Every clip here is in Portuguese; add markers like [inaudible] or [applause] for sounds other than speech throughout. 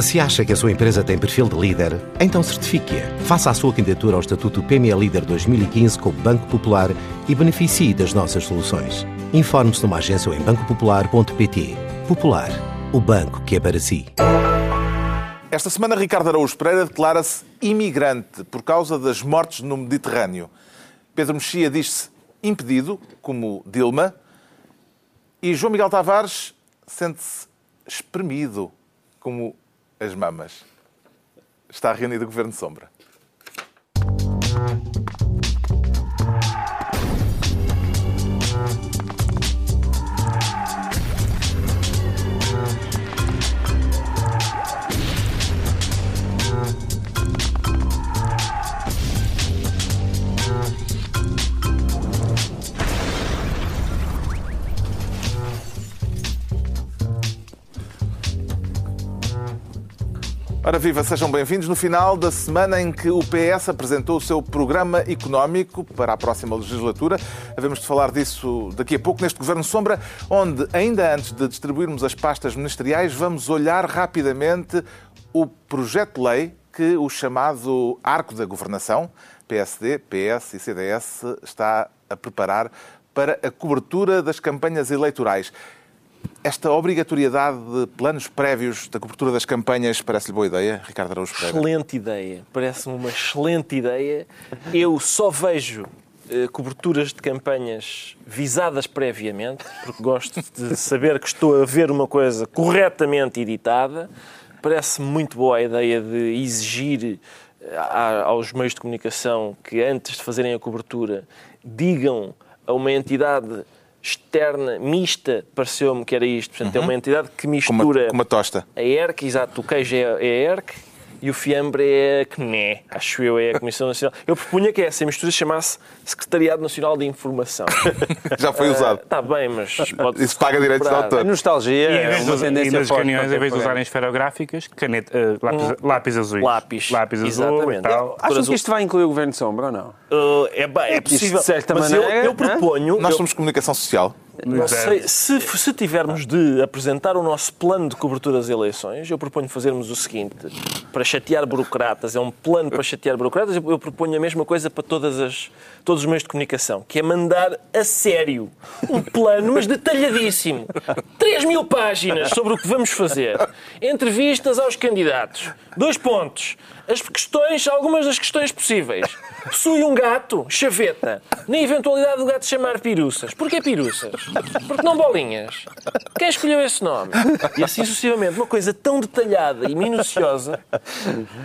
Se acha que a sua empresa tem perfil de líder, então certifique-a. Faça a sua candidatura ao Estatuto PME Líder 2015 com o Banco Popular e beneficie das nossas soluções. Informe-se numa agência ou em bancopopular.pt. Popular, o banco que é para si. Esta semana, Ricardo Araújo Pereira declara-se imigrante por causa das mortes no Mediterrâneo. Pedro Mexia diz-se impedido, como Dilma. E João Miguel Tavares sente-se espremido, como as mamas. Está reunido o Governo Sombra. Ora viva, sejam bem-vindos no final da semana em que o PS apresentou o seu programa económico para a próxima legislatura. Havemos de falar disso daqui a pouco neste Governo Sombra, onde, ainda antes de distribuirmos as pastas ministeriais, vamos olhar rapidamente o projeto de lei que o chamado Arco da Governação, PSD, PS e CDS, está a preparar para a cobertura das campanhas eleitorais. Esta obrigatoriedade de planos prévios da cobertura das campanhas parece-lhe boa ideia, Ricardo Araújo Pereira? Excelente ideia. Parece-me uma excelente ideia. Eu só vejo eh, coberturas de campanhas visadas previamente, porque gosto de saber que estou a ver uma coisa corretamente editada. Parece-me muito boa a ideia de exigir eh, aos meios de comunicação que, antes de fazerem a cobertura, digam a uma entidade externa, mista, pareceu-me que era isto. Portanto, é uma entidade que Com uma, mistura com uma tosta. a ERC, exato, o queijo é a ERC e o fiambre é a CNE, acho eu, é a Comissão Nacional. Eu propunha que essa mistura se chamasse Secretariado Nacional de Informação. [laughs] Já foi usado. Está bem, mas pode Isso paga direitos de autor. A nostalgia E é uma de, e nas reuniões, em vez de usarem esferográficas, caneta, eh, lápis, lápis azuis. Lápis. Lápis azul Exatamente. e tal. Acham que isto vai incluir o Governo de Sombra ou não? Uh, é, ba- é possível. de certa mas maneira, eu, eu hã? proponho. Nós eu- somos comunicação social. Não sei, se, se tivermos de apresentar o nosso plano de cobertura das eleições, eu proponho fazermos o seguinte: para chatear burocratas, é um plano para chatear burocratas, eu eu proponho a mesma coisa para todas as, todos os meios de comunicação, que é mandar a sério um plano, mas detalhadíssimo. 3 mil páginas sobre o que vamos fazer. Entrevistas aos candidatos. Dois pontos. As questões, algumas das questões possíveis. [laughs] Possui um gato, chaveta, na eventualidade do gato se chamar Piruças. Porquê Piruças? Porque não bolinhas. Quem escolheu esse nome? E assim sucessivamente. Uma coisa tão detalhada e minuciosa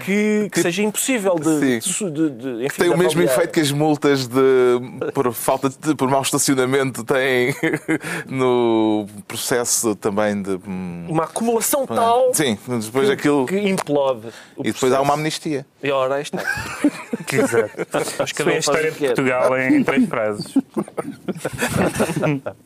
que, que seja impossível de, Sim. de, de, enfim, Tem o de mesmo efeito que as multas de, por falta de, por mau estacionamento têm [laughs] no processo também de. hum, Uma acumulação tal Sim, depois aquilo. que implode. E depois há uma processo. Amnistia. E ora, aí está. [laughs] Exato. Acho que a história de. Portugal em três frases. [laughs]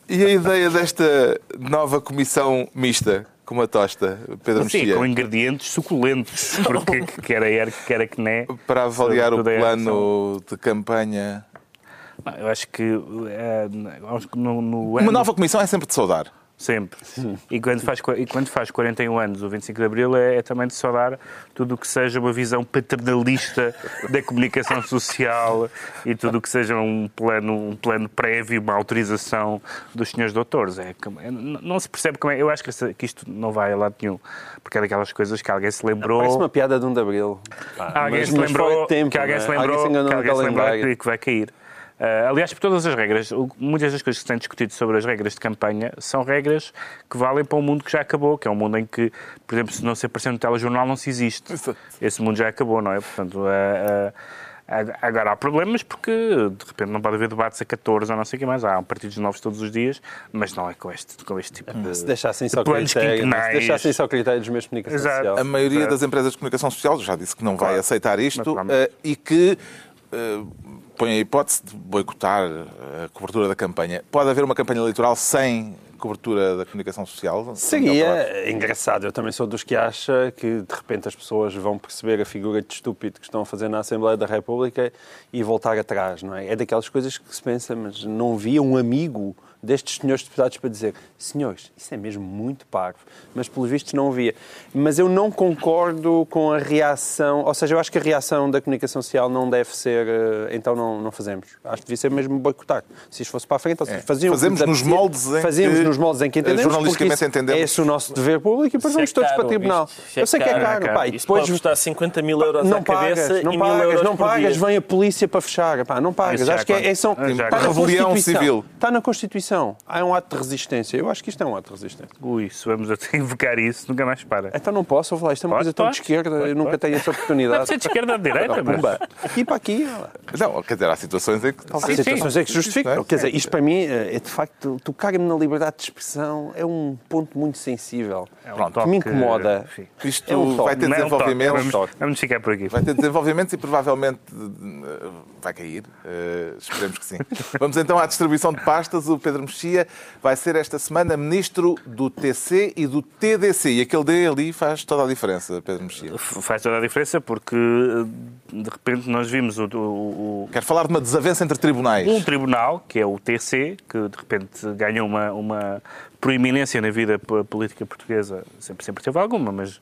E a ideia desta nova comissão mista, com uma tosta, Pedro Sim, Mexia, com ingredientes suculentos, [laughs] porque quer a ERC, quer a CNE. para avaliar o a plano de campanha. Não, Eu acho que acho que no, no Uma nova comissão é sempre de saudar. Sempre. E quando, faz, e quando faz 41 anos, o 25 de Abril, é, é também de saudar tudo o que seja uma visão paternalista da comunicação social e tudo o que seja um plano, um plano prévio, uma autorização dos senhores doutores. É, é, não se percebe como é. Eu acho que, essa- que isto não vai a lado nenhum, porque é daquelas coisas que alguém se lembrou. Parece uma piada de 1 de Abril. Pá, Alguém mas- se lembrou tempo, que alguém não é? se lembrou, Alguém se que, alguém se lembrou que vai cair. Ah, aliás, por todas as regras, o- muitas das coisas que se têm discutido sobre as regras de campanha são regras que valem para um mundo que já acabou, que é um mundo em que, por exemplo, se não se aparecer no telejornal, não se existe. Exato. Esse mundo já acabou, não é? Portanto, ah, agora há problemas porque de repente não pode haver debates a 14 ou não sei o que mais. Há partidos novos todos os dias, mas não é com este, com este tipo de. Se deixassem só planos critério, se deixassem só critério dos meios de comunicação Exato. social. A maioria das empresas de comunicação social já disse que não vai Claro. aceitar isto eh, e que eh, põe a hipótese de boicotar a cobertura da campanha. Pode haver uma campanha eleitoral sem cobertura da comunicação social? Seria engraçado. Eu também sou dos que acha que de repente as pessoas vão perceber a figura de estúpido que estão a fazer na Assembleia da República e voltar atrás, não é? É daquelas coisas que se pensa, mas não via um amigo destes senhores deputados para dizer senhores, isso é mesmo muito parvo, mas pelos vistos não havia. Mas eu não concordo com a reação, ou seja, eu acho que a reação da comunicação social não deve ser, eh, então não, não fazemos. Acho que devia ser mesmo boicotar. Se isto fosse para a frente, ou seja, É. que Fazemos nos moldes em fazíamos que, nos moldes em que entendemos, jornalisticamente isso entendemos. é esse o nosso dever público e depois Isso é vamos todos para o tribunal. isto- eu sei que é caro, caro, é pá, e Isso depois pode custar 50 mil euros não à cabeça pagas, não e mil pagas, euros não por pagas, dia. vem a polícia para fechar. Pá, não pagas. Isso Acho que é, é, são, está na Rebelião Constituição. civil. Está na Constituição. Há um ato de resistência. Eu acho que isto é um ato de resistência. Ui, se vamos até [laughs] invocar isso, nunca mais para. Então não posso, falar. Isto é uma Pode, coisa tão de pode, esquerda. pode, eu nunca pode. tenho essa oportunidade. ser de esquerda ou de direita, mas... Pumba. Aqui para aqui. Não, quer dizer, há situações em que Há talvez... situações é que justificam. Não é? Quer dizer, isto para mim é de facto tocar-me na liberdade de expressão é um ponto muito sensível. É um Pronto, que me incomoda. enfim. Isto É um vai ter Não é um desenvolvimento. vamos, vamos ficar por aqui. Vai ter desenvolvimentos e provavelmente eh, vai cair. Eh, esperemos que sim. Vamos então à distribuição de pastas. O Pedro Mexia vai ser esta semana ministro do TC e do TDC. E aquele D ali faz toda a diferença, Pedro Mexia. Faz toda a diferença porque de repente nós vimos o, o- o- Quero falar de uma desavença entre tribunais. um tribunal, que é o TC, que de repente ganhou uma, uma proeminência na vida política portuguesa, sempre, sempre teve alguma, mas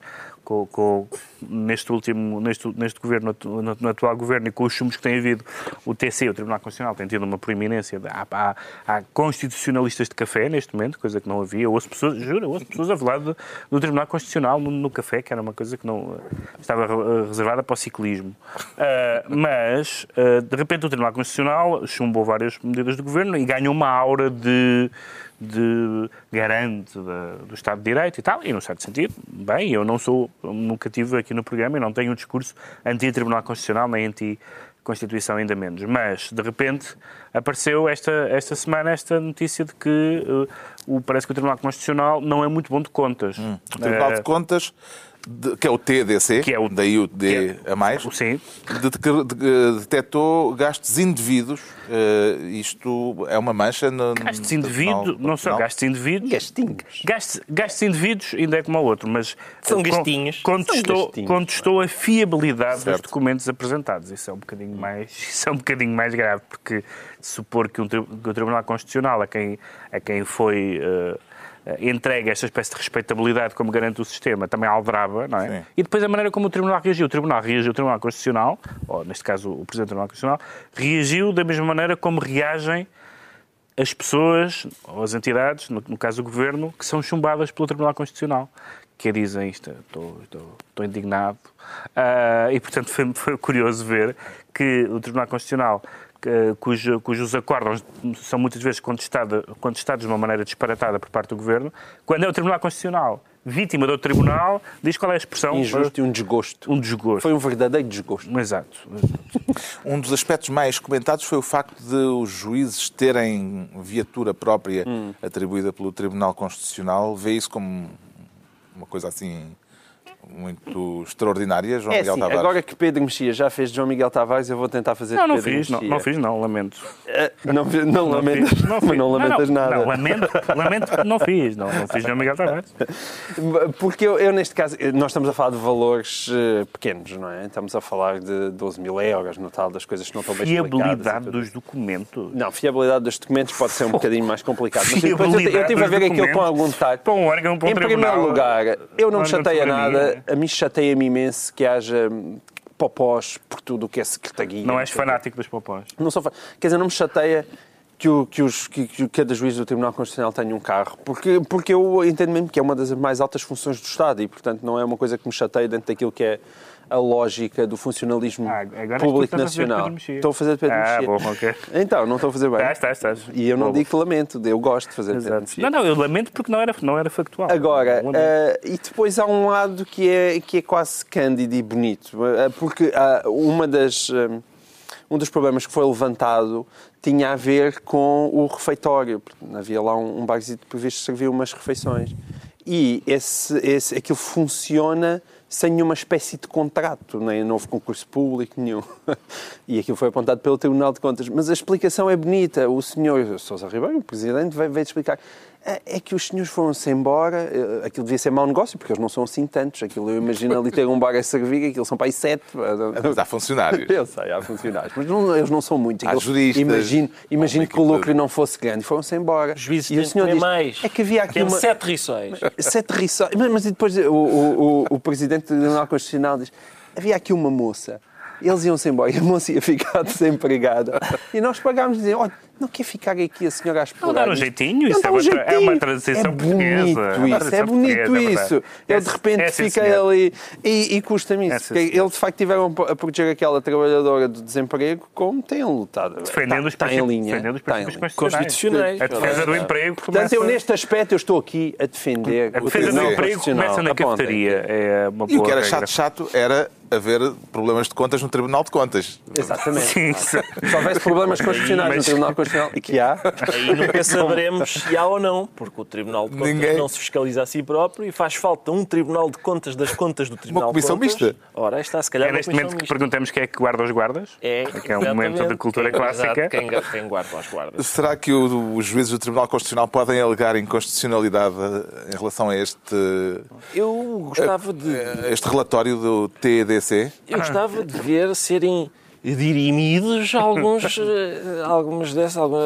com, com- neste último, neste, neste governo, atu- no, no atual governo e com os chumos que tem havido, o TC, o Tribunal Constitucional, tem tido uma proeminência. Há, há- há constitucionalistas de café neste momento, coisa que não havia. Ouço pessoas, juro, ouço pessoas a falar do, do Tribunal Constitucional no, no café, que era uma coisa que não estava reservada para o ciclismo. Ah, mas, ah, de repente, o Tribunal Constitucional chumbou várias medidas do governo e ganhou uma aura de de garante do Estado de Direito e tal, e num certo sentido, bem, eu não sou, nunca tive aqui no programa e não tenho um discurso anti-Tribunal Constitucional nem anti-Constituição ainda menos, mas de repente apareceu esta, esta semana esta notícia de que eh, o, parece que o Tribunal Constitucional não é muito bom de contas. O Tribunal Eh, de Contas, de- que é o TDC, Que é o- daí o D é- a mais, Sim, de- de- de- detectou gastos indevidos. Eh, isto é uma mancha no. gastos indevidos, Tribunal não são gastos indevidos, Gastinhos. Gastos, gastos indivíduos ainda é como o outro, mas São con- gastinhos. Contestou, São gastinhos, contestou a fiabilidade dos Certo. documentos apresentados. Isso é um bocadinho mais, [laughs] isso é um bocadinho mais grave, porque supor que, um que o Tribunal Constitucional, a quem, a quem foi eh, eh, entregue esta espécie de respeitabilidade como garante o sistema, também aldraba, não é? Sim. E depois a maneira como o Tribunal reagiu. O Tribunal reagiu, o Tribunal Constitucional, ou neste caso o Presidente do Tribunal Constitucional, reagiu da mesma maneira como reagem as pessoas ou as entidades, no, no caso o Governo, que são chumbadas pelo Tribunal Constitucional, que dizem isto, estou, estou, estou indignado. Ah, e, portanto, foi, foi curioso ver que o Tribunal Constitucional, cujo- cujos acordos são muitas vezes contestados de uma maneira disparatada por parte do Governo, quando é o Tribunal Constitucional vítima do Tribunal, diz qual é a expressão? Injusto e um desgosto. Um desgosto. Foi um verdadeiro desgosto. Exato. [laughs] Um dos aspectos mais comentados foi o facto de os juízes terem viatura própria Hum. atribuída pelo Tribunal Constitucional. Vê isso como uma coisa assim muito extraordinária, João É Miguel assim, Tavares? agora que Pedro Mexia já fez João Miguel Tavares, eu vou tentar fazer Não, de não Pedro fiz, não, Mexia. não fiz, não, lamento. Eh, Não, fi- não, lamentas, fiz, [laughs] mas fiz. não lamentas não, nada. Não, lamento, lamento que não fiz, não, não fiz João Miguel Tavares. [laughs] Porque eu, eu, neste caso, nós estamos a falar de valores eh, pequenos, não é? Estamos a falar de 12 mil euros no tal das coisas que não estão bem explicadas. Fiabilidade dos documentos. Não, fiabilidade dos documentos pode ser um bocadinho mais complicado. Mas depois eu, eu estive a ver aquilo com algum detalhe. para um órgão, para um Em primeiro lugar, eu não me chateia nada. A mim chateia-me imenso que haja popós por tudo o que é secretaria. Não és fanático dos popós. Não sou fa- Quer dizer, não me chateia que, o, que, os, que, que cada juiz do Tribunal Constitucional tenha um carro, porque, porque eu entendo mesmo que é uma das mais altas funções do Estado e, portanto, não é uma coisa que me chateia dentro daquilo que é a lógica do funcionalismo Ah, público nacional. Estou a fazer de Pedro Ah, Mexia. bom, ok. Então, não estou a fazer bem. Estás, estás, estás. E eu não digo que lamento, eu gosto de fazer de Pedro Exato. Mexia. Não, não, eu lamento porque não era, não era factual. Agora, eh, e depois há um lado que é, que é quase cândido e bonito, eh, porque ah, uma das, eh, um dos problemas que foi levantado tinha a ver com o refeitório. Havia lá um, um barzito previsto que servia umas refeições. E esse, esse, aquilo funciona sem nenhuma espécie de contrato, nem novo concurso público, nenhum. [laughs] E aquilo foi apontado pelo Tribunal de Contas. Mas a explicação é bonita. O senhor Sousa Ribeiro, o Presidente, veio explicar. É é que os senhores foram-se embora, eh, aquilo devia ser mau negócio, porque eles não são assim tantos. Aquilo, eu imagino ali ter um bar a servir, aquilo são para aí sete. Mas há funcionários. [laughs] Eu sei, há funcionários, mas não- eles não são muitos. Há juristas, Imagino, imagino que o lucro não fosse grande. Foram-se embora. Juízes e têm o senhor diz, mais. É que havia aqui Tem uma... sete riçóis. [laughs] Sete riçóis. Mas, mas e depois o, o, o, o presidente do Tribunal Constitucional diz: havia aqui uma moça. Eles iam-se embora e a moça ia ficar [laughs] desempregada. E nós pagámos e dizer: olha, não quer ficar aqui a senhora a explorar. dar um isto? jeitinho, Não isso dá é um uma tra- é jeitinho. uma transição é portuguesa, bonito é uma isso, é transição bonito portuguesa, é isso. Eu É- de repente é, fiquei ali e, e custa-me isso. É, eles de facto tiveram a proteger aquela trabalhadora do desemprego como têm lutado. Defendendo os está, está em princípios- linha. defendendo os está em princípios linha. Constitucionais. A defesa do emprego Portanto, eu neste aspecto eu estou aqui a defender A o defesa do emprego começa na cafetaria. É uma E o boa que era regra. chato-chato era haver problemas de contas no Tribunal de Contas. Exatamente. Sim, sim. Se houvesse problemas constitucionais no Tribunal Constitucional, e que há, Aí nunca [laughs] saberemos se há ou não, porque o Tribunal de Contas Ninguém- não se fiscaliza a si próprio e faz falta um Tribunal de Contas das contas do Tribunal comissão de Contas. mista. Ora, está, se calhar, É uma neste comissão momento que mista. perguntamos quem é que guarda os guardas. É, que é um momento de cultura Quem- clássica. exato, Quem, quem guarda os guardas. Será que o- os juízes do Tribunal Constitucional podem alegar inconstitucionalidade em relação a este, Eu gostava de, este relatório do TEDC? eu gostava de ver serem dirimidos alguns, [laughs] eh, alguns desse, algum,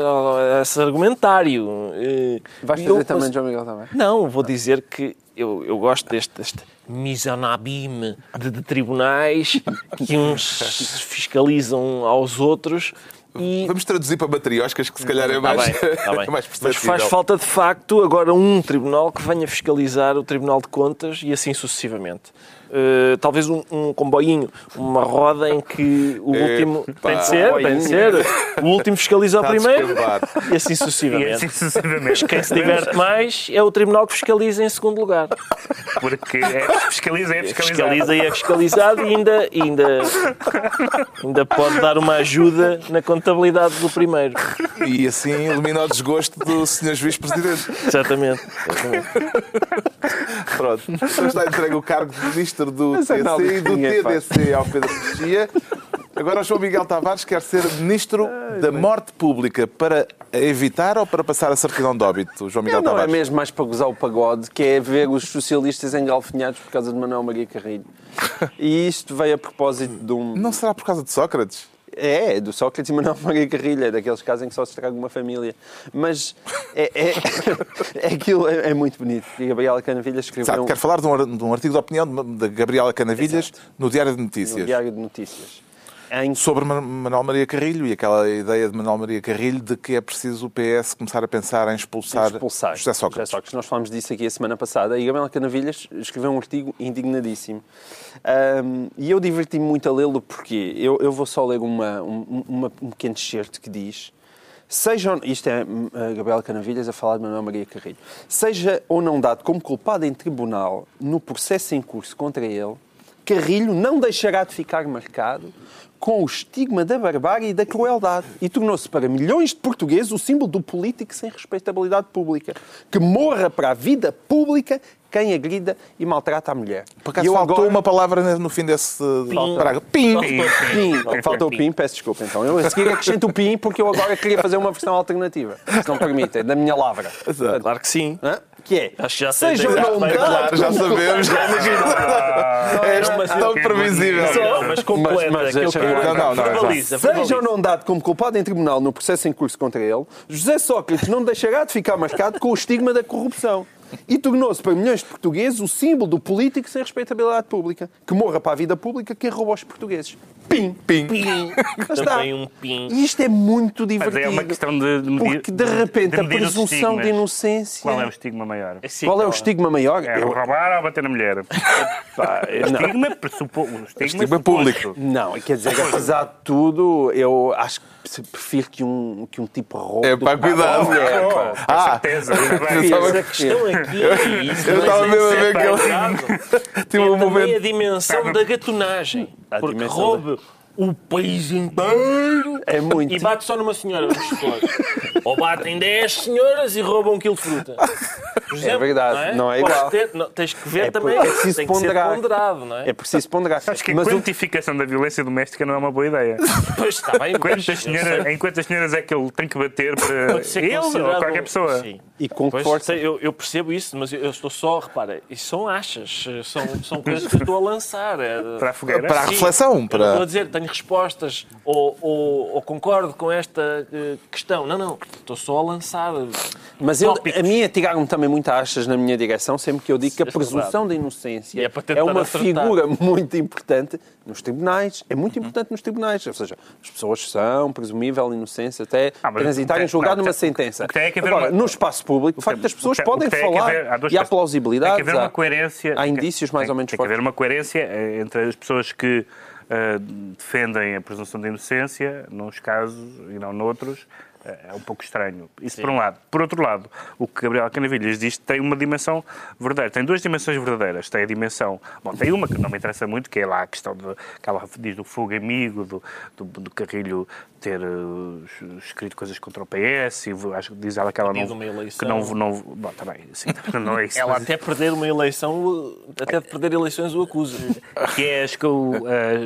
esse argumentário. Eh, vais fazer eu também, João Miguel, também. Não, vou dizer que eu, eu gosto deste, deste misanabime de, de tribunais que uns fiscalizam aos outros e Vamos traduzir para matrioscas, que se calhar é Está mais, bem, está bem. [laughs] é mais Mas faz falta de facto agora um tribunal que venha fiscalizar o Tribunal de Contas e assim sucessivamente. Uh, talvez um, um comboinho, uma roda em que o último. Epá. Tem de ser, tem de ser. O último fiscaliza o primeiro e assim E sucessivamente. assim sucessivamente. Mas quem se diverte mais é o tribunal que fiscaliza em segundo lugar. Porque é, fiscaliza, é fiscalizar. Fiscaliza e é fiscalizado e ainda, ainda, ainda pode dar uma ajuda na contabilidade do primeiro. E assim elimina o desgosto do Sr. Juiz Presidente. Exatamente. exatamente. Pronto. Então está entregue o cargo de Ministro do Essa TC e do. TDC Pedro Mexia. Agora o João Miguel Tavares quer ser Ministro da Morte Pública para evitar ou para passar a certidão de óbito, João Miguel Não, não é Tavares? mesmo mais para gozar o pagode, que é ver os socialistas engalfinhados por causa de Manuel Maria Carrilho. E isto veio a propósito de um... Não será por causa de Sócrates? É, é do Sócrates e Manuel Maria Carrilho, é daqueles casos em que só se estraga uma família. Mas é, é, [laughs] é aquilo é, é muito bonito. E Gabriela Canavilha escreveu Sabe, um, quero falar de um, de um artigo de opinião de- da Gabriela Canavilhas no Diário de no Notícias. Diário de Notícias. Em Sobre Ma- Manuel Maria Carrilho e aquela ideia de Manuel Maria Carrilho de que é preciso o PS começar a pensar em expulsar, expulsar José Sócrates. Nós falámos disso aqui a semana passada e Gabriela Canavilhas escreveu um artigo indignadíssimo. Ahm, e eu diverti-me muito a lê-lo porque eu, eu vou só ler uma, um, uma- um pequeno excerto que diz. Seja, isto é hum, a Gabriela Canavilhas a falar de Manuel Maria Carrilho. Seja ou não dado como culpado em tribunal no processo em curso contra ele, Carrilho não deixará de ficar marcado com o estigma da barbárie e da crueldade e tornou-se para milhões de portugueses o símbolo do político sem respeitabilidade pública. Que morra para a vida pública quem agrida e maltrata a mulher. Por acaso E eu faltou agora- uma palavra no fim desse parágrafo. Pim! Pim. Falta o PIN, peço desculpa. Então, eu a seguir acrescento o PIN porque eu agora queria fazer uma versão alternativa. Se não permitem, da minha lavra. Claro que sim. Hã? Que é? Acho que já sei Seja ou não bem dado Claro, já sabemos. [laughs] É mas tão previsível. Só, mas completa. Mas- mas que. Não, não, não, verbaliza, Seja ou não dado como culpado em tribunal no processo em curso contra ele, José Sócrates não deixará de ficar marcado com o estigma da corrupção. E tornou-se para milhões de portugueses o símbolo do político sem respeitabilidade pública. Que morra para a vida pública quem rouba aos portugueses. Pim! Pim! Está. Também um pim. E isto é muito Mas divertido. é uma questão de, de medir. Porque de repente de a medir os presunção de inocência. Qual é o estigma maior? Sim, Qual é o estigma maior? É Eu- roubar ou bater na mulher? [laughs] Pá, estigma, pressupo... o estigma, Estigma público. Não, quer dizer, apesar de tudo, eu acho que prefiro que um, que um tipo roube. É pá, cuidado. mulher. [laughs] Com Ah, certeza. [laughs] Mas a questão aqui é isso. Eu estava mesmo a ver que ele [laughs] tinha um é também a dimensão da gatunagem. Porque roube o país inteiro É muito. e bate só numa senhora. supor. [laughs] Ou batem 10 senhoras e roubam um quilo de fruta. por exemplo. verdade, não é Podes igual. ter- não, tens que ver É também. é preciso tem que ser ponderar. ponderado, não é? É preciso ponderar. Acho que a Mas o- quantificação da violência doméstica não é uma boa ideia. [laughs] Pois está bem, Quantas senhoras, em quantas senhoras é que ele tem que bater para ele ou qualquer pessoa? Sim. E com Pois, força. eu, eu percebo isso, mas eu, eu estou só, repara, isso são achas, são, são coisas que eu estou a lançar. é- Para a fogueira? Para a reflexão, eu não para- estou a dizer, tenho respostas ou, ou- ou concordo com esta eh, questão. Não, não, estou só a lançar. Mas eu, tópicos. a mim atiraram-me também muitas achas na minha direção, sempre que eu digo que a é presunção da inocência é é, uma acertar. figura muito importante nos tribunais. É muito importante nos tribunais. Ou seja, as pessoas são presumível inocência até Ah, transitarem não, numa sentença. é Agora, uma- no espaço público, o facto das pessoas que- podem é que falar haver- há e há plausibilidade. Tem que haver há- uma coerência. Há indícios mais ou menos Tem que haver uma coerência eh, entre as pessoas que defendem a presunção de inocência, nos casos e não noutros. Eh, É um pouco estranho. Isso por um lado. Por outro lado, o que Gabriel Canavilhas diz tem uma dimensão verdadeira. Tem duas dimensões verdadeiras. Tem a dimensão. Bom, tem uma que não me interessa muito, que é lá a questão de, que ela diz do fogo amigo, do, do, do Carrilho ter eh, escrito coisas contra o PS, e acho que diz ela que ela não. Que não, não, bom, [laughs] também, sim, não é isso. Ela até perder uma eleição, o- até de perder eleições o acusa. [laughs] que é as, co-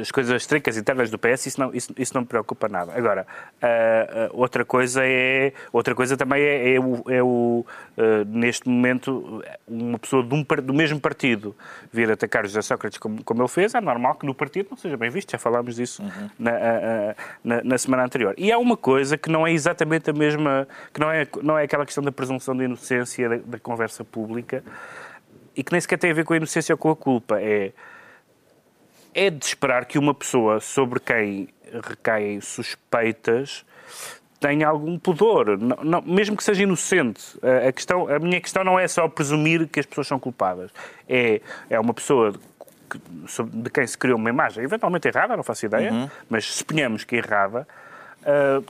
as coisas tricas internas do PS, isso não, isso, isso não me preocupa nada. Agora, ah, outra coisa é, outra coisa também é, é o, é o, ah, neste momento, uma pessoa um do mesmo partido vir atacar José Sócrates como, como ele fez, é normal que no partido não seja bem visto, já falámos disso na, ah, ah, na, na semana anterior. E há uma coisa que não é exatamente a mesma, que não é, não é aquela questão da presunção de inocência da, da conversa pública, e que nem sequer tem a ver com a inocência ou com a culpa, é é de esperar que uma pessoa sobre quem recaem suspeitas tenha algum pudor, não- não- mesmo que seja inocente. A, a questão, a minha questão não é só presumir que as pessoas são culpadas. É, é uma pessoa que- de quem se criou uma imagem, eventualmente errada, não faço ideia, mas suponhamos que é errada, ah,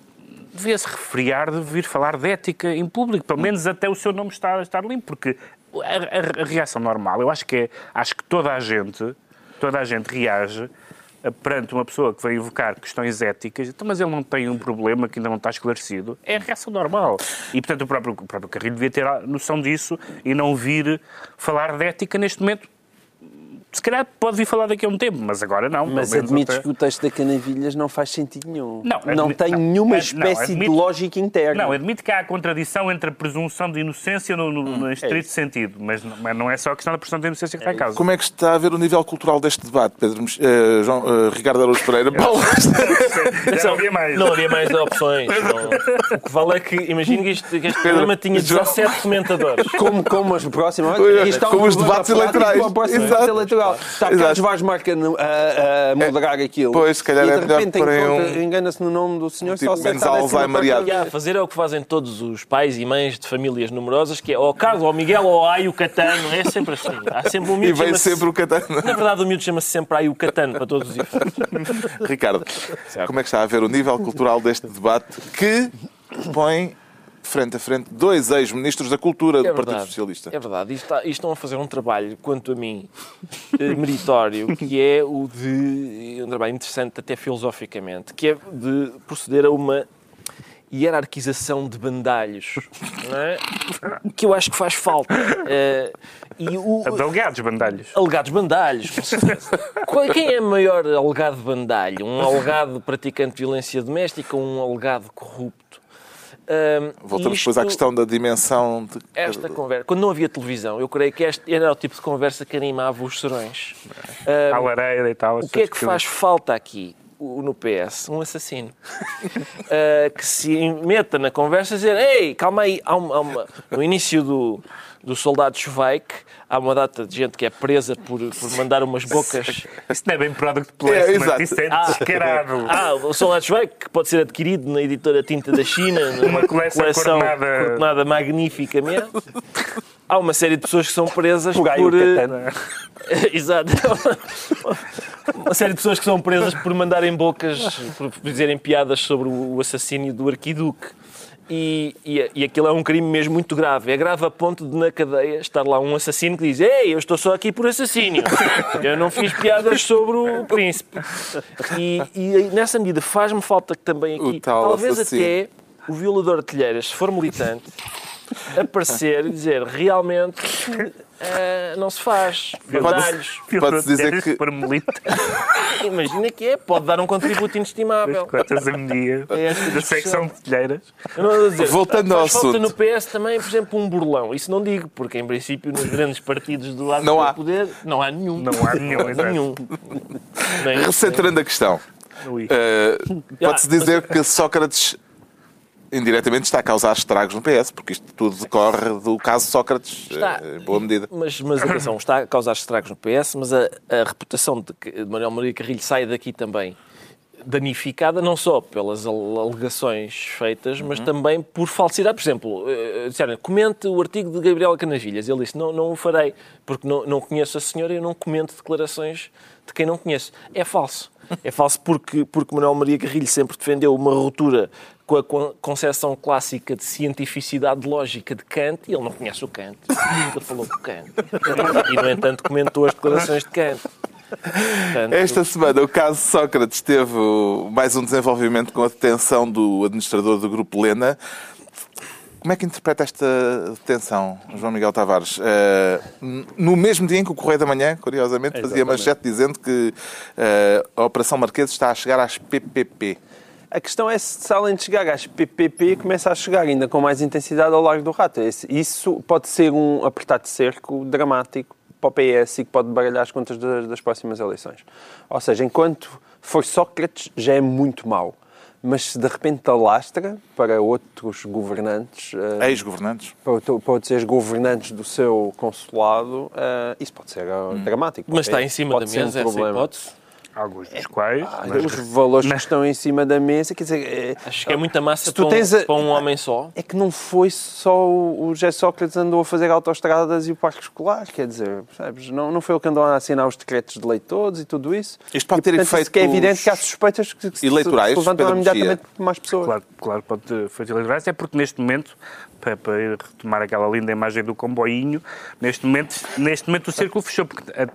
devia-se refriar de vir falar de ética em público, pelo menos até o seu nome estar, estar limpo, porque a, a- a reação normal, eu acho que é, acho que toda a gente, toda a gente reage perante uma pessoa que vem invocar questões éticas, então, mas ele não tem um problema que ainda não está esclarecido. É a reação normal. E, portanto, o próprio, o próprio Carrilho devia ter noção disso e não vir falar de ética neste momento. Se calhar pode vir falar daqui a um tempo, mas agora não. Mas admites até- que o texto da Canavilhas não faz sentido nenhum. Não, não tem não, nenhuma não, espécie admito- de lógica interna. Não, admito que há a contradição entre a presunção de inocência no, no, Hum, no é estrito sentido, mas, não- mas não é só a questão da presunção de inocência que está em causa. Como é que está a ver o nível cultural deste debate, Pedro? Eh, João, eh, Ricardo Araújo Pereira? [laughs] Paulo, Já não havia mais. Não havia mais opções. não. O que vale é que, imagino que este, que este programa tinha 17 comentadores. Como, como as próximas. É, como os debates eleitorais. Exato. Eleitoral. Está. Carlos Vaz Marca no- a, a moderar aquilo. Pois, se calhar e é de melhor repente porem encontra- um- engana-se no nome do senhor tipo só acerta menos a décima alzheimeriado. E há a fazer é o que fazem todos os pais e mães de famílias numerosas, que é ou Carlos, ou Miguel, ou Ai o Catano. É sempre assim. Há sempre um e miúdo vem chama-se- sempre o Catano. Na verdade, o miúdo chama-se sempre Ai o Catano, para todos os efeitos. [laughs] Ricardo, como é que está a ver o nível cultural deste debate que põe frente a frente dois ex-ministros da Cultura do É Partido verdade. Socialista? É verdade. E, está- e estão a fazer um trabalho, quanto a mim, eh, meritório, que é o de. um trabalho interessante, até filosoficamente, que é de proceder a uma hierarquização de bandalhos, não é? que eu acho que faz falta. Eh, e o, Alegados bandalhos. Alegados bandalhos, com certeza. Qual- Quem é maior alegado bandalho? Um alegado praticante de violência doméstica ou um alegado corrupto? Voltamos isto- depois à questão da dimensão de... esta conversa, quando não havia televisão, eu creio que este era o tipo de conversa que animava os serões. À lareira e tal. O que é que faz falta aqui no PS? Um assassino. [laughs] Ah, que se meta na conversa e dizer: Ei, calma aí, há uma- há uma- no início do, do Soldado Schweik, há uma data de gente que é presa por, por mandar umas bocas. Isso não é bem product É, placement, exato. isso é Ah. descarado. Ah, o Soldado Schweik, que pode ser adquirido na editora Tinta da China, [laughs] numa coleção coordenada- coordenada magnificamente. Há uma série de pessoas que são presas Por por. eh. [laughs] Exato. Uma série de pessoas que são presas por mandarem bocas, por dizerem piadas sobre o assassínio do arquiduque. E, e, e aquilo é um crime mesmo muito grave. É grave a ponto de, na cadeia, estar lá um assassino que diz Ei, eu estou só aqui por assassínio. Eu não fiz piadas sobre o príncipe. E, e nessa medida faz-me falta que também aqui, talvez assassino. até o violador de telheiras, se for militante, aparecer e dizer realmente eh, não se faz. Pode-se dizer que- [laughs] Imagina que é, pode dar um contributo inestimável. quantas a media É esta da secção de telheiras. Dizer, Voltando ao faz falta assunto. no PS também, por exemplo, um burlão. Isso não digo, porque em princípio nos grandes partidos do lado Não do há. poder não há nenhum. Não há nenhum, nenhum. Recentrando a questão, Ui. eh, pode-se Ah, dizer que Sócrates indiretamente está a causar estragos no PS, porque isto tudo decorre do caso Sócrates, Está. eh, em boa medida. Mas, mas atenção, está a causar estragos no PS, mas a, a reputação de, de Manuel Maria Carrilho sai daqui também danificada, não só pelas al- alegações feitas, mas também por falsidade. Por exemplo, eh, disseram, comente o artigo de Gabriela Canavilhas. Ele disse, não, não o farei, porque não, não conheço a senhora e eu não comento declarações de quem não conheço. É falso. É falso porque, porque Manuel Maria Carrilho sempre defendeu uma ruptura com a con- concepção clássica de cientificidade lógica de Kant e ele não conhece o Kant. Nunca falou com Kant. E, no entanto, comentou as declarações de Kant. Portanto, Esta semana, o caso Sócrates teve mais um desenvolvimento com a detenção do administrador do Grupo Lena. Como é que interpreta esta detenção, João Miguel Tavares? Eh, no mesmo dia em que o Correio da Manhã, curiosamente, fazia manchete dizendo que eh, a Operação Marquês está a chegar às PPP. A questão é se, além de chegar às PPP, começa a chegar ainda com mais intensidade ao Largo do Rato. Isso pode ser um apertado de cerco dramático para o PS e que pode baralhar as contas das, das próximas eleições. Ou seja, enquanto for Sócrates, já é muito mau. Mas se de repente alastra para outros governantes, eh, Ex-governantes. para, para outros ex-governantes do seu consulado, eh, isso pode ser eh, dramático. mas está em cima pode da ser um mesa essa problema. hipótese? Alguns dos quais. Ah, mas- Os valores que estão em cima da mesa, quer dizer, eh, Acho que é muita massa para, um, tens a- para um homem só. é que não foi só o o José Sócrates andou a fazer autoestradas e o parque escolar, quer dizer, percebes? Não, não foi ele que andou a assinar os decretos de lei todos e tudo isso. Isto pode E, ter portanto, isso efeitos que é evidente que há suspeitas que se- eleitorais, se levantam imediatamente mais pessoas. Claro, claro, pode ter feito eleitorais, é porque neste momento, para, retomar aquela linda imagem do comboinho, neste momento, neste momento o círculo fechou, porque eh,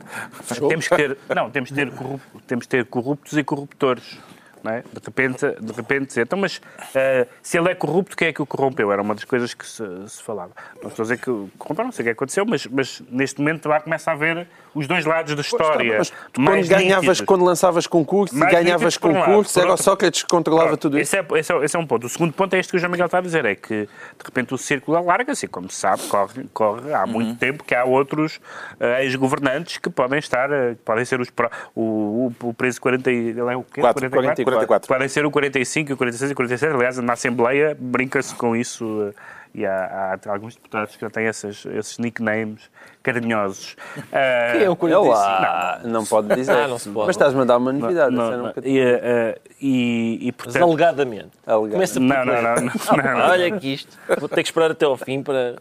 temos que ter, não, temos que ter, corrup- temos que ter corruptos e corruptores. É? De repente, de repente dizer, então, mas eh, se ele é corrupto, quem é que o corrompeu? Era uma das coisas que se, se falava. Não estou a dizer que corrompeu, não sei o que aconteceu, mas, mas neste momento lá começa a ver os dois lados da história. Mas tu, mais quando, ganhavas, nítidos. quando lançavas concurso e Mais ganhavas por um era o Sócrates que controlava Pronto, tudo isso. esse é, esse, é, esse é um ponto. O segundo ponto é este que o João Miguel está a dizer, é que de repente o círculo alarga-se, como se sabe, corre, corre há Uhum. muito tempo que há outros eh, ex-governantes que podem estar, que podem ser os pró- o, o, o preso 40, e- ele é o quê? Quatro, 44. Podem ser o 45, o 46 e o 47. Aliás, na Assembleia brinca-se com isso eh, e há, há alguns deputados que já têm esses, esses nicknames carinhosos. [laughs] Eh, Quem é o É 45? lá, não, pode dizer. [laughs] Ah, não se pode. Mas estás-me a dar uma novidade. não, um não, bocadinho- e, eh, e, e, Mas portanto, alegadamente. Alegado. Começa por não, não, não, não, não, [laughs] não. Olha que isto. Vou ter que esperar até ao fim para,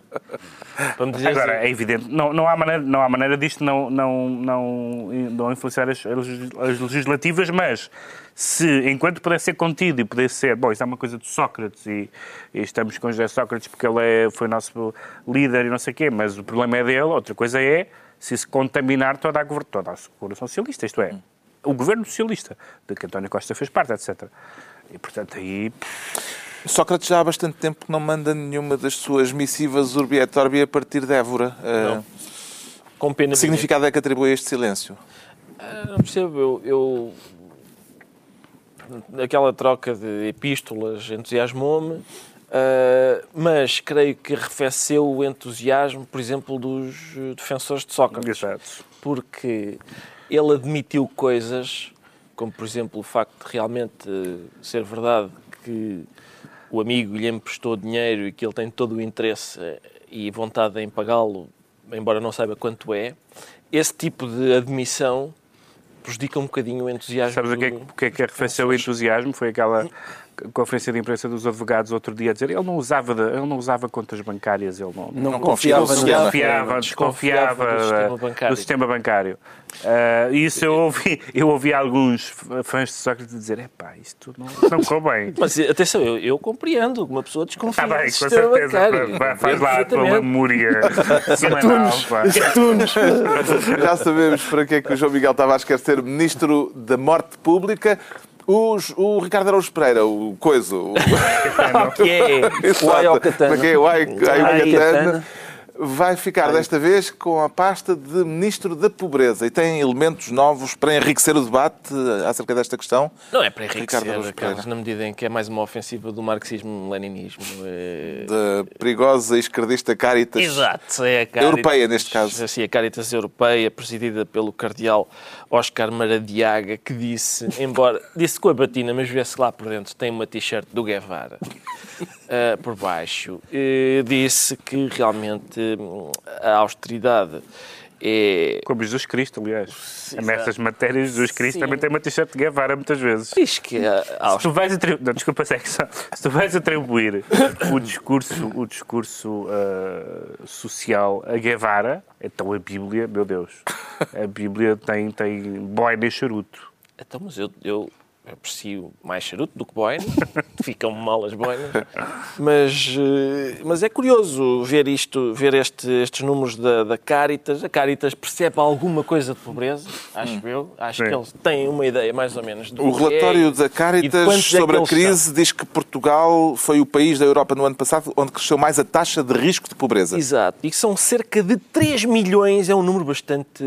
para me dizer Agora, assim. é evidente, não, não, há maneira, não há maneira disto não, não, não, não influenciar as, as legislativas, mas se, enquanto puder ser contido e puder ser, bom, isso é uma coisa de Sócrates e, e estamos com José Sócrates porque ele é, foi nosso líder e não sei o quê, mas o problema é dele, outra coisa é se se contaminar toda a, toda a governação socialista, isto é, o governo socialista, de que António Costa fez parte, etc. E, portanto, aí... Sócrates já há bastante tempo que não manda nenhuma das suas missivas urbi et orbi a partir de Évora. Eh, Com pena que significado é que atribui a este silêncio? minha. Não percebo. Eu, eu- Aquela troca de epístolas entusiasmou-me, ah, mas creio que arrefeceu o entusiasmo, por exemplo, dos eh, defensores de Sócrates. Porque ele admitiu coisas, como por exemplo o facto de realmente eh, ser verdade que o amigo lhe emprestou dinheiro e que ele tem todo o interesse e vontade em pagá-lo, embora não saiba quanto é. Esse tipo de admissão prejudica um bocadinho o entusiasmo. Sabes o que é, o que, é que arrefeceu o entusiasmo? Foi aquela conferência de imprensa dos advogados outro dia a dizer ele não usava, de- ele não usava contas bancárias, ele não, Não, Não confiava, confiava. desconfiava, Desconfiava desconfiava do sistema bancário. do sistema bancário. Ah, isso eu ouvi, eu ouvi alguns fãs de Sócrates dizer: epá, isto não, não ficou bem. [laughs] Mas atenção, eu, eu compreendo que uma pessoa desconfia Está bem, do com sistema certeza. bancário. Vai- Faz lá a tua memória [laughs] semanal. pá. [laughs] Já sabemos para que é que o João Miguel Tavares quer ser Ministro da Morte Pública. Os- o Ricardo Araújo Pereira, o coiso, o, [laughs] Que é. O [laughs] Ayocatano. Que é? O Ayocatano. Vai ficar desta vez com a pasta de Ministro da Pobreza e tem elementos novos para enriquecer o debate acerca desta questão. Não é para enriquecer, Carlos, na medida em que é mais uma ofensiva do marxismo-leninismo. É... Da perigosa esquerdista Caritas. Exato, é a Caritas, Europeia, neste caso. Sim, a Caritas Europeia, presidida pelo cardeal Oscar Maradiaga, que disse, embora disse com a batina, mas vê-se lá por dentro, tem uma t-shirt do Guevara ah, por baixo, eh, disse que realmente hum, a austeridade é. Como Jesus Cristo, aliás. exato. Nessas matérias, Jesus Cristo Sim. também tem uma t-shirt de Guevara muitas vezes. Diz que a, Se tu vais atribuir, não, desculpa, só. Se tu vais atribuir o discurso, o discurso ah, social a Guevara, então a Bíblia, meu Deus, a Bíblia tem, tem boina e charuto. Então, mas eu, eu aprecio mais charuto do que boina, [laughs] ficam mal as boinas, mas, eh, mas é curioso ver isto, ver este- estes números da, da Caritas. A Caritas percebe alguma coisa de pobreza, acho eu. Acho Sim. que eles têm uma ideia mais ou menos do O que é relatório da Caritas é sobre que a crise são. diz que Portugal foi o país da Europa no ano passado onde cresceu mais a taxa de risco de pobreza. Exato, e que são cerca de 3 milhões, é um número bastante.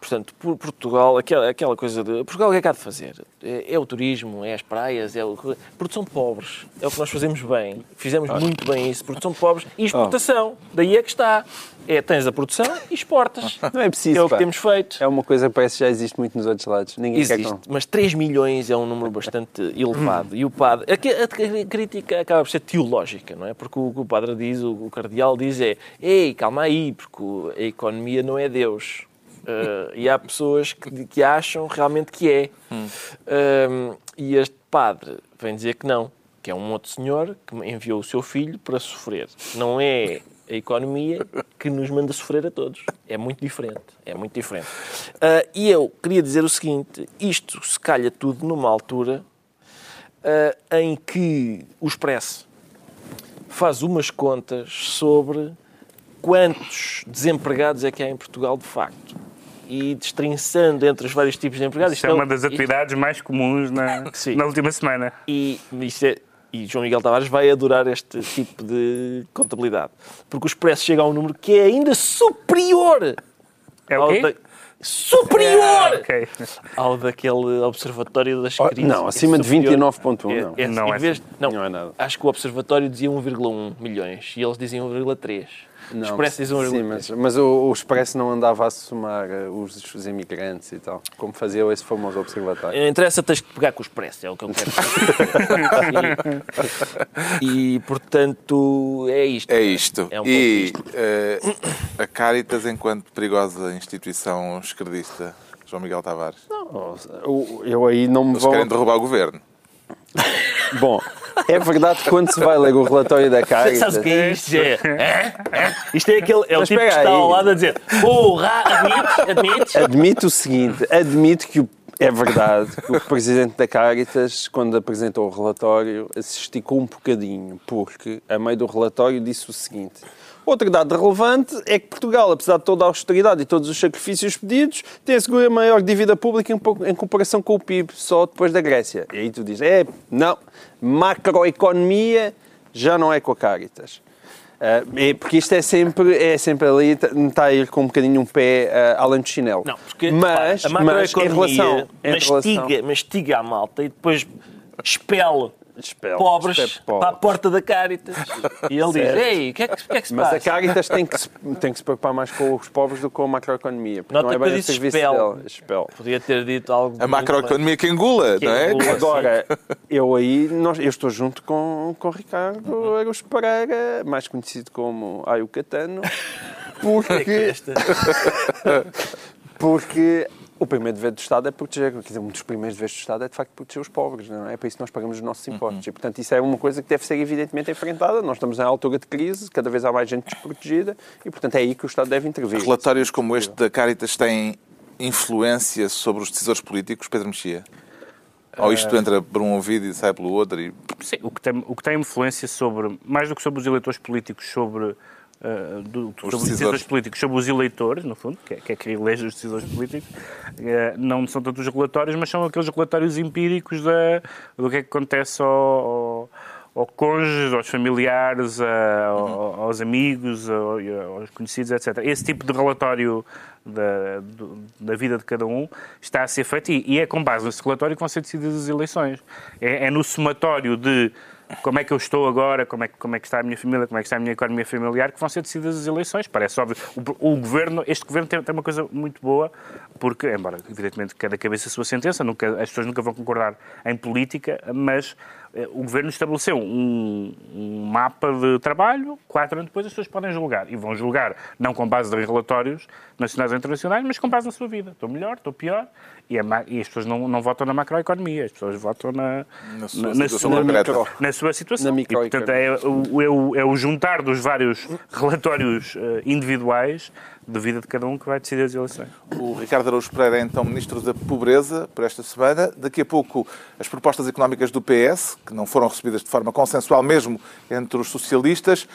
Portanto, por Portugal, aquela, aquela coisa de. Portugal o que é que há de fazer? É, é o turismo, é as praias, é o. Produção de pobres. É o que nós fazemos bem. Fizemos muito bem isso. Produção de pobres e exportação. Daí é que está. É, tens a produção e exportas. [laughs] Não é preciso. É o que pá. temos feito. É uma coisa que parece que já existe muito nos outros lados. Ninguém quer Existe, com. mas 3 milhões é um número bastante [laughs] elevado. E o padre. A, a- a crítica acaba por ser teológica, não é? Porque o que o padre diz, o, o cardeal diz é: ei, calma aí, porque a economia não é Deus. Eh, e há pessoas que, que acham realmente que é. Um, e este padre vem dizer que não, que é um outro senhor que enviou o seu filho para sofrer. Não é a economia que nos manda sofrer a todos. É muito diferente. É muito diferente. Ah, e eu queria dizer o seguinte: isto se calha tudo numa altura ah, em que o Expresso faz umas contas sobre quantos desempregados é que há em Portugal de facto. E destrinçando entre os vários tipos de empregados. Isto é isto uma das atividades mais comuns na, na última semana. e, isto é- e João Miguel Tavares vai adorar este tipo de contabilidade. Porque o Expresso chega a um número que é ainda superior É o ao da- superior Ok. ao daquele observatório das Oh, crises. não, acima de superior. 29.1 não. É, é, Não é vez- não, Não é nada. Acho que o observatório dizia 1,1 milhões e eles diziam 1,3. Não, Expresso diz sim, 1,3. mas, mas o, o Expresso não andava a somar eh, os, os imigrantes e tal, como fazia esse famoso observatório. Não interessa, tens que pegar com o Expresso, é o que eu quero. [laughs] e, e, portanto, é isto. É isto. É um e isto. eh, a Caritas, enquanto perigosa instituição esquerdista, João Miguel Tavares, O- Eu aí não me eles vou... querem derrubar o governo. Bom, é verdade que quando se vai ler o relatório da Caritas... Sabes o que é isto? É, é, é. Isto é, aquele, é o Mas tipo que está aí. ao lado a dizer porra, admites, admites. Admito o seguinte, admito que o- é verdade que o Presidente da Caritas, quando apresentou o relatório, se esticou um bocadinho, porque a meio do relatório disse o seguinte... Outro dado relevante é que Portugal, apesar de toda a austeridade e todos os sacrifícios pedidos, tem a segunda maior dívida pública em, comparação com o PIB, só depois da Grécia. E aí tu dizes, é, não, macroeconomia já não é com a Caritas. É, porque isto é sempre, é sempre ali, está a ir com um bocadinho um pé ah, além do chinelo. Não, porque mas, a mas em macroeconomia relação, em mastiga, relação mastiga a malta e depois expele Pobres, pobres. para a porta da Caritas. E ele diz, ei, o que, é que, que é que se Mas a passa? Caritas tem que, se, tem que se preocupar mais com os pobres do que com a macroeconomia. Porque Nota não é bem o serviço espelho. dela. Espelho. Podia ter dito algo... A macroeconomia que engula, Que não é? engula. Agora, eu aí, nós, eu estou junto com, com o Ricardo Araújo Pereira, mais conhecido como Ayo Catano, [laughs] É que porque, [laughs] porque o primeiro dever do Estado é proteger, quer dizer, um dos primeiros deveres do Estado é de facto proteger os pobres, não é? É para isso que nós pagamos os nossos impostos. E, portanto, isso é uma coisa que deve ser evidentemente enfrentada. Nós estamos em altura de crise, cada vez há mais gente desprotegida e, portanto, é aí que o Estado deve intervir. Relatórios como este da Caritas têm influência sobre os decisores políticos, Pedro Mexia? Ou isto entra por um ouvido e sai pelo outro? E... Sim, o que, tem, o que tem influência sobre, mais do que sobre os eleitores políticos, sobre uh, do, sobre os decisores. decisores políticos, sobre os eleitores, no fundo, que é, que é que elege os decisores políticos, uh, não são tanto os relatórios, mas são aqueles relatórios empíricos da, do que é que acontece ao, ao, ao cônjuge, aos familiares, a- ao- aos amigos, ao- aos conhecidos, etc. Esse tipo de relatório da, do- da vida de cada um está a ser feito e, e é com base nesse relatório que vão ser decididas as eleições. É, é no somatório de como é que eu estou agora, como é, que- como é que está a minha família, como é que está a minha economia familiar, que vão ser decididas as eleições. Parece óbvio. O, o governo, este governo tem, tem uma coisa muito boa, porque, embora, evidentemente, cada cabeça a sua sentença, nunca, as pessoas nunca vão concordar em política, mas o governo estabeleceu um, um mapa de trabalho, quatro anos depois as pessoas podem julgar. E vão julgar não com base em relatórios nacionais ou internacionais, mas com base na sua vida. Estou melhor, estou pior. E, a e as pessoas não, não votam na macroeconomia, as pessoas votam na, Na sua na, situação sua- concreta. micro- na sua situação. Na e, portanto, é o, é, o, é o juntar dos vários [laughs] relatórios eh, individuais de vida de cada um que vai decidir as eleições. O Ricardo Araújo Pereira é então Ministro da Pobreza por esta semana. Daqui a pouco as propostas económicas do PS, que não foram recebidas de forma consensual mesmo entre os socialistas.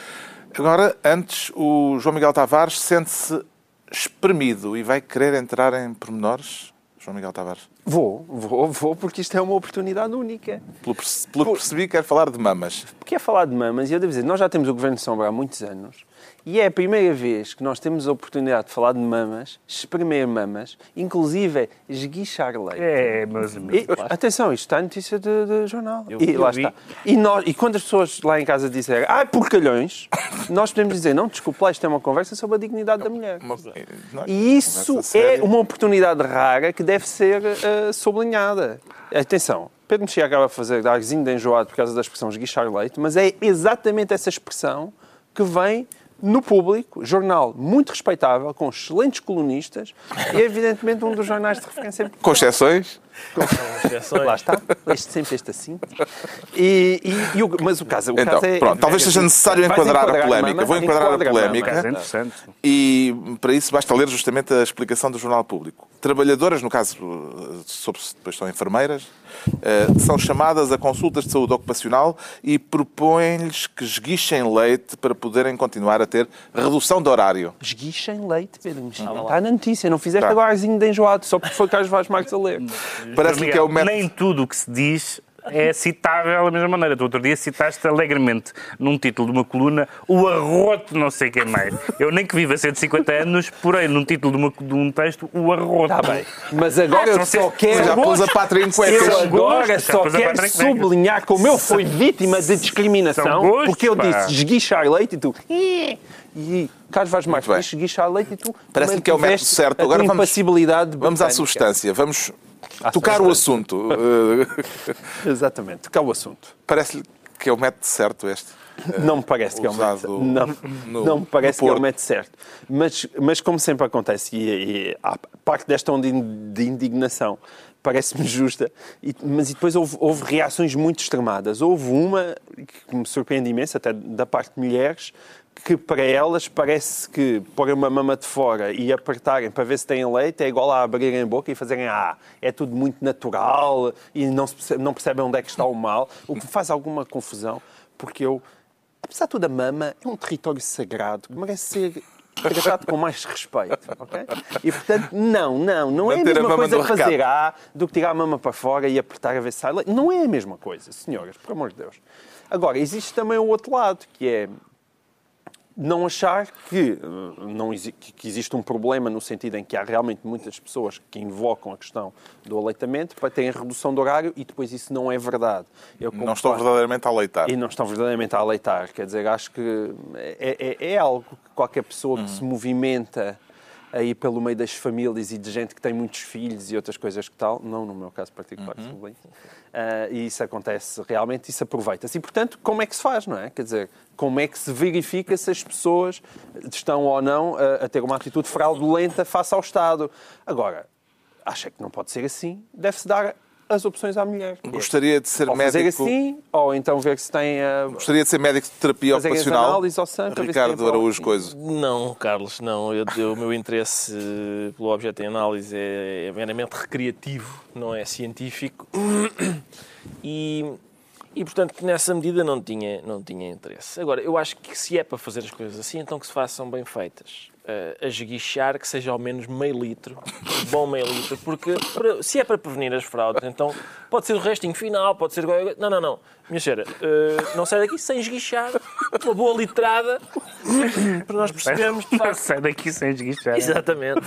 Agora, antes, o João Miguel Tavares sente-se espremido e vai querer entrar em pormenores. João Miguel Tavares, Vou, vou, vou, porque isto é uma oportunidade única. pelo, perce- pelo que percebi, quer falar de mamas. Porque é falar de mamas, e eu devo dizer, nós já temos o Governo de Sombra há muitos anos, e é a primeira vez que nós temos a oportunidade de falar de mamas, espremer mamas, inclusive esguichar leite. É, meus amigos. E, atenção, isto está em notícia de, de jornal. Eu- e eu lá vi. está. E, nós, e quando as pessoas lá em casa disserem, ai, porcalhões, [laughs] nós podemos dizer, não, desculpe lá, isto é uma conversa sobre a dignidade da mulher. Uma- não, E isso é uma oportunidade rara que deve ser eh, sublinhada. Atenção, Pedro Mexia acaba de fazer darzinho de enjoado por causa da expressão esguichar leite, mas é exatamente essa expressão que vem no público, jornal muito respeitável, com excelentes colunistas e, evidentemente, um dos jornais de referência Com exceções, [laughs] Lá está, este sempre este assim. E, e- e o- mas o caso, o Então, caso é. pronto, talvez seja necessário Vais enquadrar a enquadrar polémica. mama? Vou enquadrar a polémica. Mas é mama. interessante. E para isso basta ler justamente a explicação do Jornal Público. Trabalhadoras, no caso, sobre se depois são enfermeiras, eh, são chamadas a consultas de saúde ocupacional e propõem-lhes que esguichem leite para poderem continuar a ter redução de horário. Esguichem leite, Pedro Mexia. Está na notícia, não fizeste Tá. agora de enjoado, só porque foi Carlos Vaz Marques a ler. Parece-me que é o método. Nem tudo o que se diz é citável da mesma maneira. Tu outro dia citaste alegremente, num título de uma coluna, o arroto não sei quem mais. Eu nem que viva 150 anos, porém, num título de, uma- de um texto, o arroto. Está bem. Mas agora eu São só quero. Já pôs a pátria em cuecas. Eu agora só quero sublinhar como eu fui vítima de discriminação, gostos, porque eu pá. disse esguichar leite e tu. E Carlos Vaz Marques esguichar leite e tu. Parece-me que é o método certo. Agora vamos- impassibilidade Vamos à substância, vamos tocar o assunto. [laughs] Eh, Exatamente, tocar o assunto. Parece-lhe que é o método certo este. Não me parece que é o método não, no- não me parece que é o método certo. Mas, mas como sempre acontece, e, e a parte desta onda de indignação parece-me [laughs] justa, e- mas e depois houve, houve reações muito extremadas. Houve uma que me surpreende imenso, até da parte de mulheres, que para elas parece que pôr uma mama de fora e apertarem para ver se têm leite é igual a abrirem a boca e fazerem ah, é tudo muito natural e não, percebe, não percebem onde é que está o mal, o que faz alguma confusão, porque eu, apesar de tudo, a mama é um território sagrado que merece ser tratado com mais respeito, ok? E portanto, não, não, não é a Manter a mesma mama coisa fazer recato. ah do que tirar a mama para fora e apertar a ver se sai leite. Não é a mesma coisa, senhoras, por amor de Deus. Agora, existe também o outro lado, que é não achar que, eh, não que existe um problema no sentido em que há realmente muitas pessoas que invocam a questão do aleitamento para terem redução de horário e depois isso não é verdade. Eu Não estou verdadeiramente a aleitar. e não estão verdadeiramente a aleitar. Quer dizer, acho que é, é- é algo que qualquer pessoa que se movimenta aí pelo meio das famílias e de gente que tem muitos filhos e outras coisas que tal, não no meu caso particular, sublinho, ah, e isso acontece realmente, isso aproveita-se. E, portanto, como é que se faz, não é? Quer dizer, como é que se verifica se as pessoas estão ou não a, a ter uma atitude fraudulenta face ao Estado? Agora, acha que não pode ser assim, deve-se dar as opções à mulher. Gostaria de ser Ou fazer médico. assim, ou então ver se tem a, Gostaria de ser médico de terapia ocupacional. análises ao sangue Ricardo Araújo. Coisa. Não, Carlos, não. Eu, eu- o meu interesse eh, pelo objeto em análise é, é meramente recreativo, não é científico. [coughs] E E, portanto, que nessa medida não tinha, não tinha interesse. Agora, eu acho que se é para fazer as coisas assim, então que se façam bem feitas. Uh, a esguichar que seja ao menos meio litro, [laughs] bom meio litro, porque para, se é para prevenir as fraudes, então pode ser o restinho final, pode ser. Não, não, não. Minha senhora, uh, não sai daqui sem esguichar, uma boa litrada, para nós percebermos facto. [laughs] Sai daqui sem esguichar. Exatamente.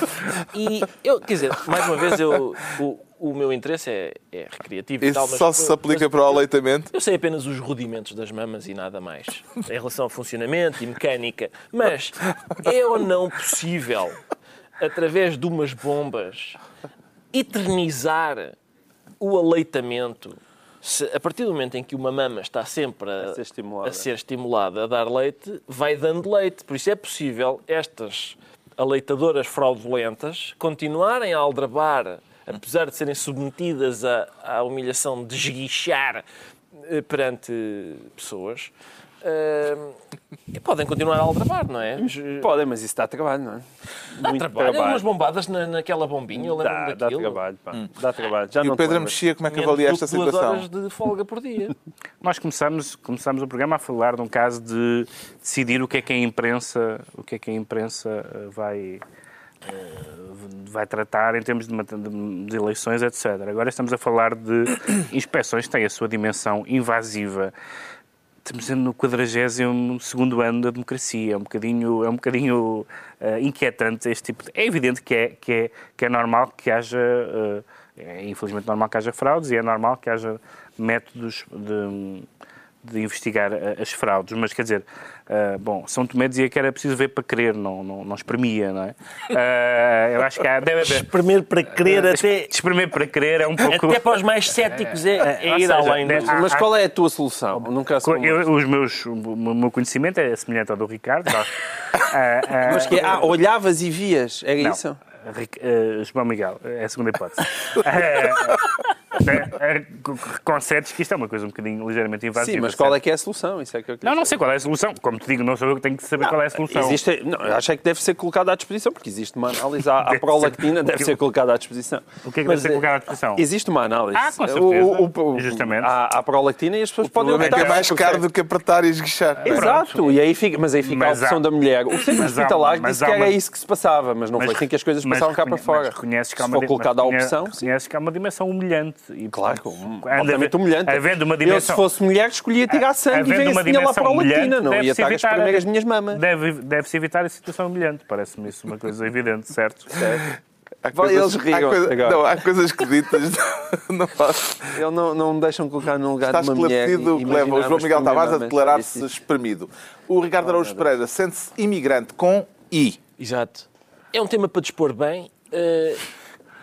E eu, quer dizer, mais uma vez, eu, o, o meu interesse é, é recreativo Isso e tal, mas, só se aplica mas, para o aleitamento? Eu sei apenas os rudimentos das mamas e nada mais, em relação ao funcionamento e mecânica. Mas é ou não possível, através de umas bombas, eternizar o aleitamento se, a partir do momento em que uma mama está sempre a, A ser estimulada. a ser estimulada a dar leite, vai dando leite. Por isso é possível estas aleitadoras fraudulentas continuarem a aldrabar, apesar de serem submetidas à, à humilhação de esguichar eh, perante pessoas. Eh, e podem continuar a aldrabar, não é? Podem, mas isso dá trabalho, não é? Dá trabalho. Umas bombadas na, naquela bombinha, eu lembro-me Dá, dá trabalho, pá. Dá trabalho. Já E não o Pedro. Mexia, como é que avalia esta situação? horas de folga por dia. Nós começamos, começamos o programa a falar de um caso de decidir o que é que a imprensa, o que é que a imprensa eh, vai, eh, vai tratar em termos de- de eleições, etc. Agora estamos a falar de [coughs] inspeções que têm a sua dimensão invasiva. Estamos no 42 ano da democracia. É um bocadinho, é um bocadinho eh, inquietante este tipo de... É evidente que é, que é, que é normal que haja... eh, é infelizmente normal que haja fraudes e é normal que haja métodos de, de investigar eh, as fraudes. Mas, quer dizer, eh, bom, São Tomé dizia que era preciso ver para crer, não, não, não espremia, não é? Eh, eu acho que há, deve haver... Espremer para querer até, Espremer para crer é um pouco... até para os mais céticos é, é ir seja, além há- Mas qual é a tua solução? Nunca eu- os meus, o meu conhecimento é semelhante ao do Ricardo. [laughs] Mas que é, ah, olhavas e vias, era Não. isso? Ric- João Miguel, é a segunda hipótese. [laughs] Eh, eh, eh, Concedes que isto é uma coisa um bocadinho ligeiramente invasiva. Sim, mas qual é que é a solução? Isso é que eu Não, não sei qual é a solução. Como te digo, não sou eu que tenho que saber qual é a solução. Existe, não, acho é que deve ser colocado à disposição, porque existe uma análise à, Deve prolactina, deve ser colocada à disposição. O que é que Mas, deve ser colocado à disposição? Existe uma análise. Ah, com O- certeza. o- o- Justamente. Há, há prolactina e as pessoas O podem é que é optar mais caro do que apertar e esguichar. Exato, e aí fica, mas aí fica Mas a opção há- da mulher. O centro hospitalar disse que era uma- isso que se passava, mas não Mas foi assim que as coisas mas passaram cá para fora. reconheces que há Se uma for colocada a opção, reconheces que há uma dimensão humilhante. E, Claro, portanto, altamente humilhante. Havendo uma Eu, dimensão... se fosse mulher, escolhia tirar sangue e se tinha lá dimensão prolactina, humilhante, não ia estar a evitar- espremer as minhas mamas. Deve- Deve-se evitar a situação humilhante. Parece-me isso uma coisa evidente, certo? [laughs] Há Vai, eles rigam há coisa- agora. não, há coisas que ditas. [laughs] Não posso. Ele não, não me deixam colocar no lugar Está de uma mulher. esclarecido o e que leva o João Miguel Tavares a declarar-se Isso. espremido. O Ricardo Araújo Pereira sente-se imigrante com I. Exato. É um tema para dispor bem. eh,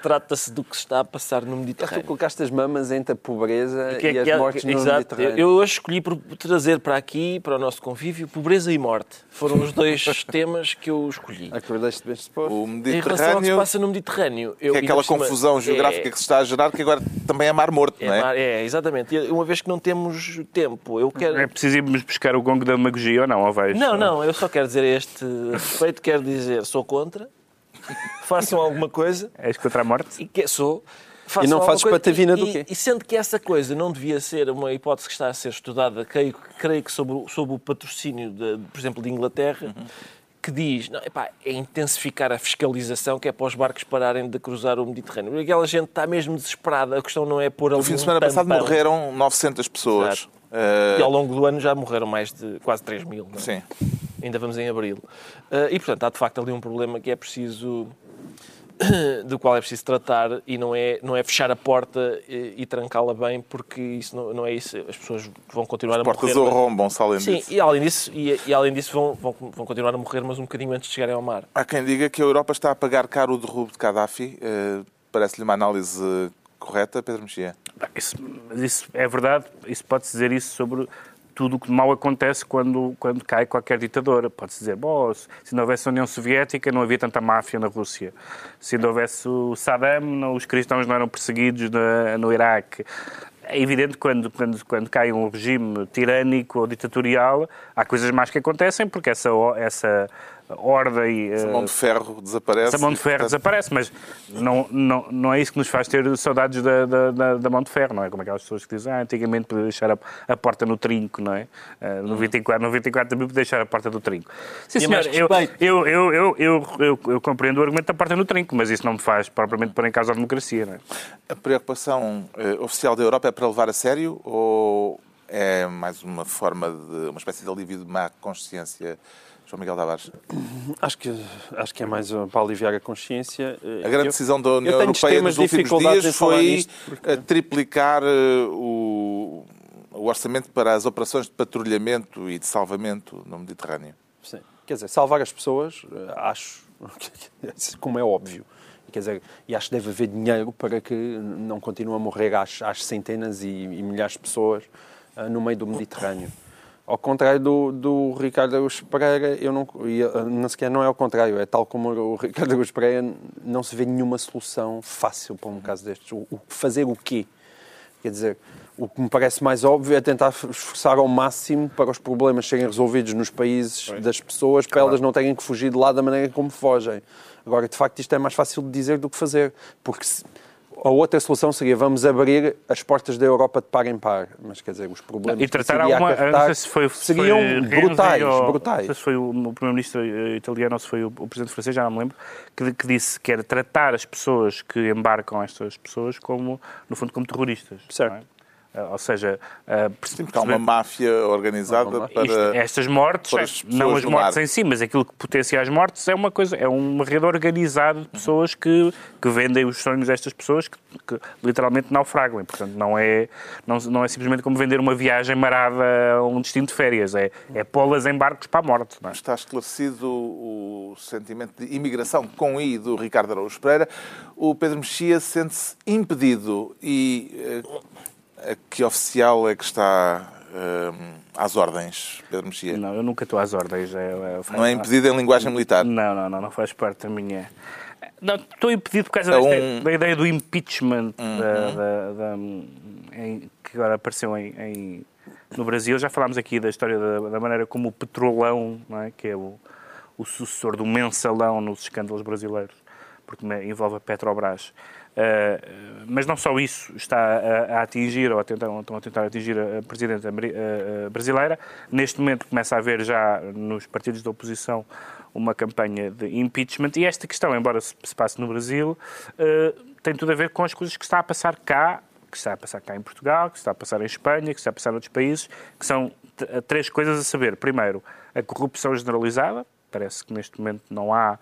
Trata-se do que se está a passar no Tu Mediterrâneo. colocaste as mamas entre a pobreza Que é e as há- mortes no Exato. Mediterrâneo. Eu hoje escolhi por trazer para aqui, para o nosso convívio, pobreza e morte. Foram os dois [laughs] temas que eu escolhi. Acordaste bem disposto. O Em relação ao que se Mediterrâneo, passa no Mediterrâneo. eu- que é e aquela cima- confusão geográfica é- que se está a gerar, que agora também é mar morto, É, não é? mar- é, exatamente. E Uma vez que não temos tempo, eu quero. É preciso irmos buscar o gongo da demagogia ou não, ou vais? Não, não, eu só quero dizer a este [laughs] respeito, quero dizer, sou contra, [laughs] façam alguma coisa, És contra a morte? e que sou. façam E não fazes coisa, patavina e- do quê? E sendo que essa coisa não devia ser uma hipótese que está a ser estudada, creio, creio que sob, o- sob o patrocínio, de, por exemplo, de Inglaterra, que diz, não, epá, é intensificar a fiscalização, que é para os barcos pararem de cruzar o Mediterrâneo. Aquela gente está mesmo desesperada, a questão não é pôr ali No fim de um semana passado morreram 900 pessoas. Exato. E ao longo do ano já morreram mais de quase 3 mil. não é? Sim. Ainda vamos em abril. Uh, e, portanto, há de facto ali um problema que é preciso. [coughs] do qual é preciso tratar e não é, não é fechar a porta e, e trancá-la bem, porque isso não, não é isso. As pessoas vão continuar a Portas morrer. arrombam, se além Sim, disso. e além disso, e, e além disso vão, vão, vão continuar a morrer, mas um bocadinho antes de chegarem ao mar. Há quem diga que a Europa está a pagar caro o derrubo de Gaddafi. Eh, Parece-lhe uma análise correta, Pedro Mexia? Isso, mas isso é verdade, isso pode-se dizer isso sobre tudo o que mal acontece quando, quando cai qualquer ditador. Pode-se dizer, bom, se não houvesse a União Soviética não havia tanta máfia na Rússia. Se não houvesse o Saddam, não- os cristãos não eram perseguidos na- no Iraque. É evidente que quando, quando, quando cai um regime tirânico ou ditatorial, há coisas más que acontecem, porque essa, essa ordem. Essa mão de ferro desaparece. Essa mão de ferro portanto, desaparece, mas não, não, não é isso que nos faz ter saudades da, da, da, da mão de ferro, não é? Como aquelas pessoas que dizem, ah, antigamente podia deixar a, a porta no trinco, não é? Uh, no 24, no 24 também podia deixar a porta do trinco. Sim, senhor, eu, eu, eu, eu, eu, eu, eu compreendo o argumento da porta no trinco, mas isso não me faz propriamente pôr em causa a democracia, não é? A preocupação eh, oficial da Europa é para levar a sério ou é mais uma forma de uma espécie de alívio de má consciência, João Miguel Tavares? Acho que, acho que é mais uh, para aliviar a consciência. Uh, A grande eu- decisão da União Europeia nos últimos dias foi porque- eh, triplicar eh, o, o orçamento para as operações de patrulhamento e de salvamento no Mediterrâneo. Sim. Quer dizer, salvar as pessoas, eh, acho, [laughs] como é óbvio. Quer dizer, e acho que deve haver dinheiro para que não continuem a morrer às, às centenas e, e milhares de pessoas ah, no meio do Mediterrâneo. Ao contrário do, do Ricardo Araújo Pereira, eu não, e, ah, não sequer não é ao contrário, é tal como o Ricardo Araújo Pereira, não se vê nenhuma solução fácil para um caso destes. O, o fazer o quê? Quer dizer, o que me parece mais óbvio é tentar esforçar ao máximo para os problemas serem resolvidos nos países das pessoas, para elas não terem que fugir de lá da maneira como fogem. Agora, de facto, isto é mais fácil de dizer do que fazer, porque se- a outra solução seria vamos abrir as portas da Europa de par em par. Mas, quer dizer, os problemas E que tratar iria alguma. acarretar Não se foi, se seriam foi brutais, ou- brutais. Não sei se foi o, primeiro-ministro eh, italiano ou se foi o, o presidente francês, já não me lembro, que, que disse que era tratar as pessoas que embarcam estas pessoas como, no fundo, como terroristas. Certo. É? Eh, Ou seja, eh, porque há uma máfia organizada uma para. isto- estas mortes, pôr as não as mortes em si, mas aquilo que potencia as mortes é uma coisa, é uma rede organizada de pessoas que, que vendem os sonhos destas pessoas que, que literalmente naufragam. E, portanto, não é, não, não é simplesmente como vender uma viagem marada a um destino de férias, é, é pô-las em barcos para a morte. não é? Está esclarecido o sentimento de imigração com I do Ricardo Araújo Pereira. O Pedro Mexia sente-se impedido e eh, que oficial é que está eh, às ordens, Pedro Mexia? Não, eu nunca estou às ordens. É, é, Não é impedido em linguagem militar? Não, não, não, não faz parte da minha. Não, estou impedido por causa É um- da ideia do impeachment da- da- da- em- que agora apareceu em, em- no Brasil. Já falámos aqui da história da, maneira como o petrolão, é? que é o, o sucessor do mensalão nos escândalos brasileiros, porque envolve a Petrobras. Uh, mas não só isso está a, atingir, ou a tentar, estão a tentar atingir a, a presidente ameri- a- a brasileira. Neste momento começa a haver já nos partidos da oposição uma campanha de impeachment e esta questão, embora se, se passe no Brasil, tem tudo a ver com as coisas que está a passar cá, que está a passar cá em Portugal, que está a passar em Espanha, que está a passar noutros países, que são três coisas a saber. Primeiro, a corrupção generalizada. Parece que neste momento não há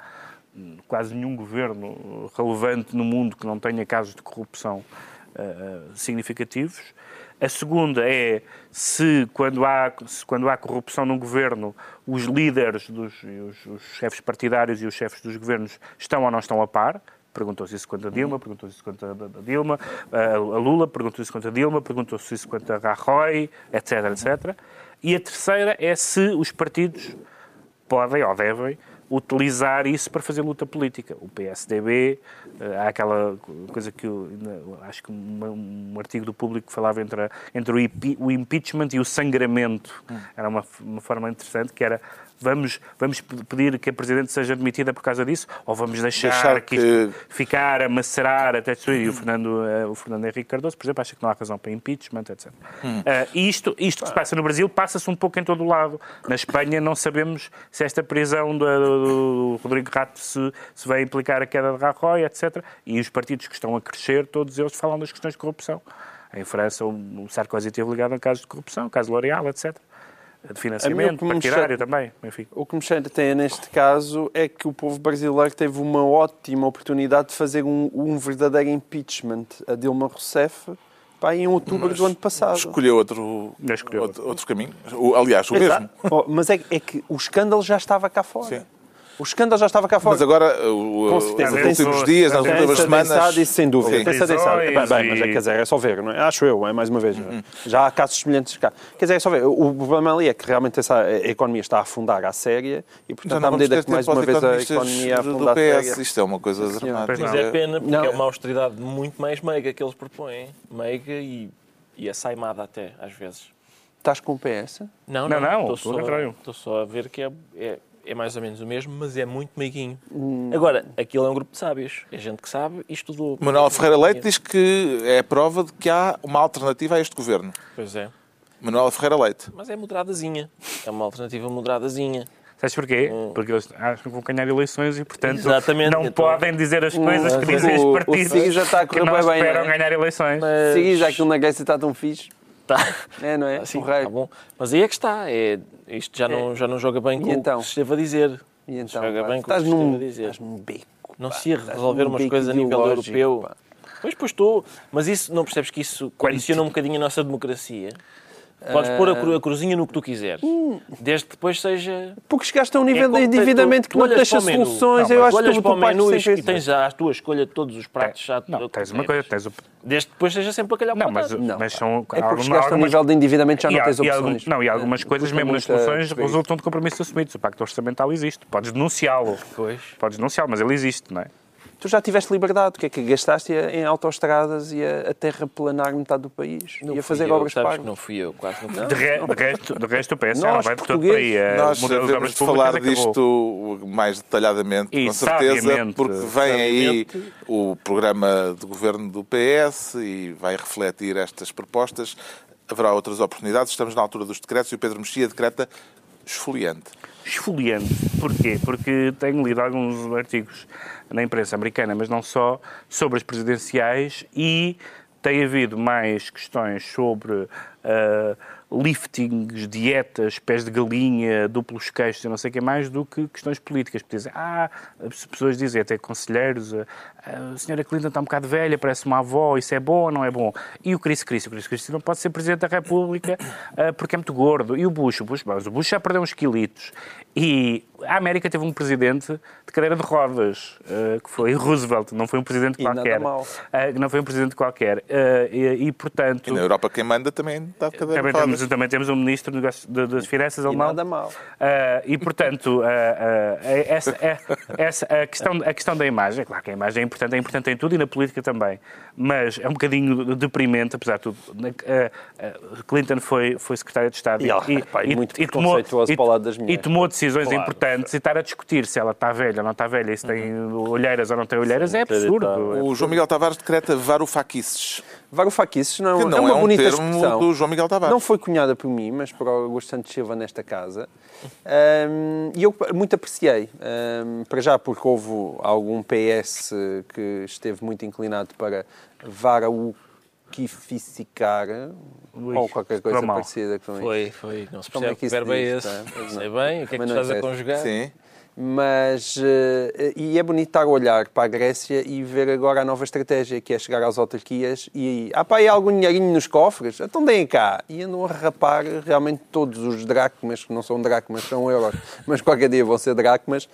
quase nenhum governo relevante no mundo que não tenha casos de corrupção eh, significativos. A segunda é se quando há, se quando há corrupção num governo, os líderes, dos, os, os chefes partidários e os chefes dos governos estão ou não estão a par. Perguntou-se isso quanto a Dilma, perguntou-se isso quanto a, Dilma, a, a Lula, perguntou-se isso quanto a Dilma, perguntou-se isso quanto a Rajoy, etc, etc. E a terceira é se os partidos podem ou devem utilizar isso para fazer luta política. O PSDB, eh, há aquela coisa que eu, acho que um artigo do público falava entre, a- entre o, impeachment e o sangramento. Era uma, uma forma interessante que era vamos, vamos pe- pedir que a Presidente seja demitida por causa disso ou vamos deixar, Deixar que, que- isto ficar a macerar até destruir. E o Fernando, eh, o Fernando Henrique Cardoso, por exemplo, acha que não há razão para impeachment, etc. Eh, e isto, isto que se passa no Brasil passa-se um pouco em todo o lado. Na Espanha não sabemos se esta prisão do, do- Rodrigo Rato se, se vai implicar a queda de Rajoy, etc. E os partidos que estão a crescer, todos eles falam das questões de corrupção. Em França, o o Sarkozy esteve ligado a casos de corrupção, o caso L'Oréal, etc. De financiamento, partidário chateia- também, enfim. O que me chateia neste caso é que o povo brasileiro teve uma ótima oportunidade de fazer um, um verdadeiro impeachment a Dilma Rousseff pá, em outubro do ano passado. Escolheu outro, escolheu outro, outro caminho. O- aliás, o Exato. mesmo. Oh, mas é, é que o escândalo já estava cá fora. Sim. O escândalo já estava cá fora. Mas agora, o- Com certeza. nos últimos dias, nas Tem últimas semanas. isso sem dúvida. Sim. Tem-se adensado. Prisões Bem, mas é, quer dizer, é só ver, não é? Acho eu, é mais uma vez. Já há casos semelhantes cá. Quer dizer, é só ver. O problema ali é que realmente essa, a economia está a afundar à séria e, portanto, não à medida que mais uma vez a economia do afunda à PS. séria. Isto é uma coisa dramática. Mas é pena, porque Não. é uma austeridade muito mais meiga que eles propõem. Meiga e, e assaimada até, às vezes. Estás com o PS? Não, Não, não, estou pelo contrário. estou só a ver que é, é, é mais ou menos o mesmo, mas é muito meiguinho. Hum. Agora, aquilo é um grupo de sábios. É gente que sabe e estudou. Manuel Ferreira Leite diz que é a prova de que há uma alternativa a este governo. Pois é. Manuel Ferreira Leite. Mas é moderadazinha. É uma alternativa moderadazinha. Sabes porquê? Porque eles acham que vão ganhar eleições e, portanto, Exatamente. não Então- podem dizer as coisas que Hum, dizem os o- o partidos Sigi já está a que correr não bem bem, esperam não é? ganhar eleições. Mas... Já aquilo na Grécia está tão fixe. Tá. É, não é? Assim, tá bom. Mas aí é que está. É, isto já não, já não joga bem E com então? o que se esteve a dizer. E então, joga pá, bem com o que se esteve num, a dizer. estás num beco. Não pá, se ia resolver umas coisas a nível europeu. pá. Pois, pois estou. Mas isso, não percebes que isso condiciona um bocadinho a nossa democracia? Podes pôr a, cru- a cruzinha no que tu quiseres. Desde que depois seja... Porque chegaste a um nível É de tu- endividamento que tu não olhas deixa soluções. Não, Eu acho que tu, para o menu sempre e tens já a tua escolha de todos os pratos. Já Não, que tens uma coisa, tens o... Desde que depois seja sempre aquele Não, mas, Não, mas são É porque alguma- chegaste a um algumas- nível de endividamento já E não tens e há opções. algum- não, e algumas coisas, mesmo nas soluções, resultam de compromissos assumidos. O Pacto Orçamental existe. Podes denunciá-lo. Pois. Podes denunciá-lo, mas ele existe, não é? Tu já tiveste liberdade, o que é que gastaste em autoestradas e a, a terraplanar metade do país Não e a fui fazer eu, obras sabes que pagas. Não fui eu, quase não fui. De, re- de resto, de resto, o PS já Nós, não vai todo por portugueses, aí. É, Nós devemos públicas falar acabou. disto mais detalhadamente, E com certeza, sabiamente. porque vem aí o programa de governo do PS e vai refletir estas propostas. Haverá outras oportunidades. Estamos na altura dos decretos e o Pedro Mexia decreta esfoliante. Esfoliante. Porquê? Porque tenho lido alguns artigos na imprensa americana, mas não só, sobre as presidenciais e tem havido mais questões sobre ah, liftings, dietas, pés de galinha, duplos queixos e não sei o que mais, do que questões políticas. Porque dizem, ah, as pessoas dizem, até conselheiros, ah, a senhora Clinton está um bocado velha, parece uma avó, isso é bom ou não é bom? E o Chris Christie? O Chris Christie não pode ser Presidente da República ah, porque é muito gordo. E o Bush? O Bush, mas o Bush já perdeu uns quilitos. E a América teve um presidente de cadeira de rodas, ah, que foi Roosevelt, não foi um presidente E nada qualquer. mal. Não foi um presidente qualquer. E, e, portanto... E na Europa quem manda também está de cadeira de rodas. Temos, também temos um ministro de das Finanças E alemão. nada mal. Ah, e, portanto, ah, ah, essa, é- essa- a, questão, a questão da imagem, claro que a imagem é importante, é importante em tudo e na política também, mas é um bocadinho deprimente, apesar de tudo. Clinton foi, foi secretária de Estado E ela, pá, e muito preconceituosa para o lado das e mulheres. tomou decisões Claro. importantes e estar a discutir se ela está velha ou não está velha, e se tem olheiras ou não tem olheiras, é absurdo. O João Miguel Tavares decreta varofaquices, Varofaquices não, que é não uma é, um bonita termo expressão. do João Miguel Tavares. Não foi cunhada por mim, mas por Augusto Santos Silva nesta casa. Ahm, e eu muito apreciei. Ahm, para já porque houve algum PS que esteve muito inclinado para varauquificar Ui, ou qualquer coisa parecida com isso. Foi, foi. Não se Como é percebe que que isso verbo é esse. tá? Sei bem o que é que estás a conjugar. Sim. Mas, eh, e é bonito estar a olhar para a Grécia e ver agora a nova estratégia, que é chegar às autarquias e, ah pá, há algum dinheirinho nos cofres? Então deem cá. E andam a rapar realmente todos os dracmas, que não são dracmas, são euros, [laughs] mas qualquer dia vão ser dracmas,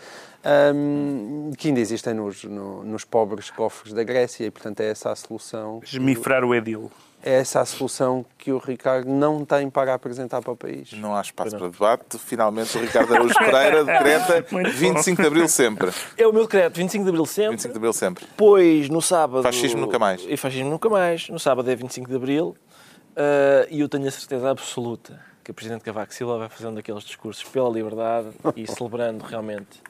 ahm, que ainda existem nos, no- nos pobres cofres da Grécia e, portanto, é essa a solução. Esmifrar o edil. É essa a solução que o Ricardo não tem para apresentar para o país. Não há espaço para debate. Finalmente, o Ricardo Araújo Pereira decreta [laughs] Muito bom. 25 de Abril sempre. É o meu decreto, 25 de Abril sempre. 25 de Abril sempre. Depois, no sábado... Fascismo nunca mais. E fascismo nunca mais. No sábado é 25 de Abril. ah, e eu tenho a certeza absoluta que o Presidente Cavaco Silva vai fazer um daqueles discursos pela liberdade e [laughs] celebrando realmente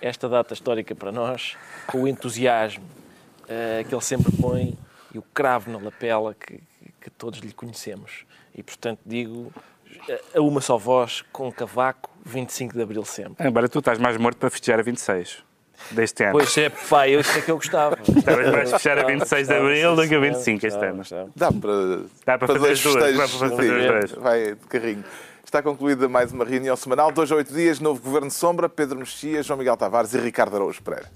esta data histórica para nós, com o entusiasmo ah, que ele sempre põe e o cravo na lapela que, que todos lhe conhecemos. E, portanto, digo a uma só voz, com Cavaco, 25 de Abril sempre. Embora tu estás mais morto para festejar a 26 deste ano. Pois é, pai, eu sei que eu gostava. [laughs] Estavas mais fechar a 26 de Abril do que a 25 este ano. Dá para, Dá para fazer dois as duas, festejos dá para fazer as duas. Vai de carrinho. Está concluída mais uma reunião semanal. Dois a oito dias, novo Governo Sombra, Pedro Mexia, João Miguel Tavares e Ricardo Araújo Pereira.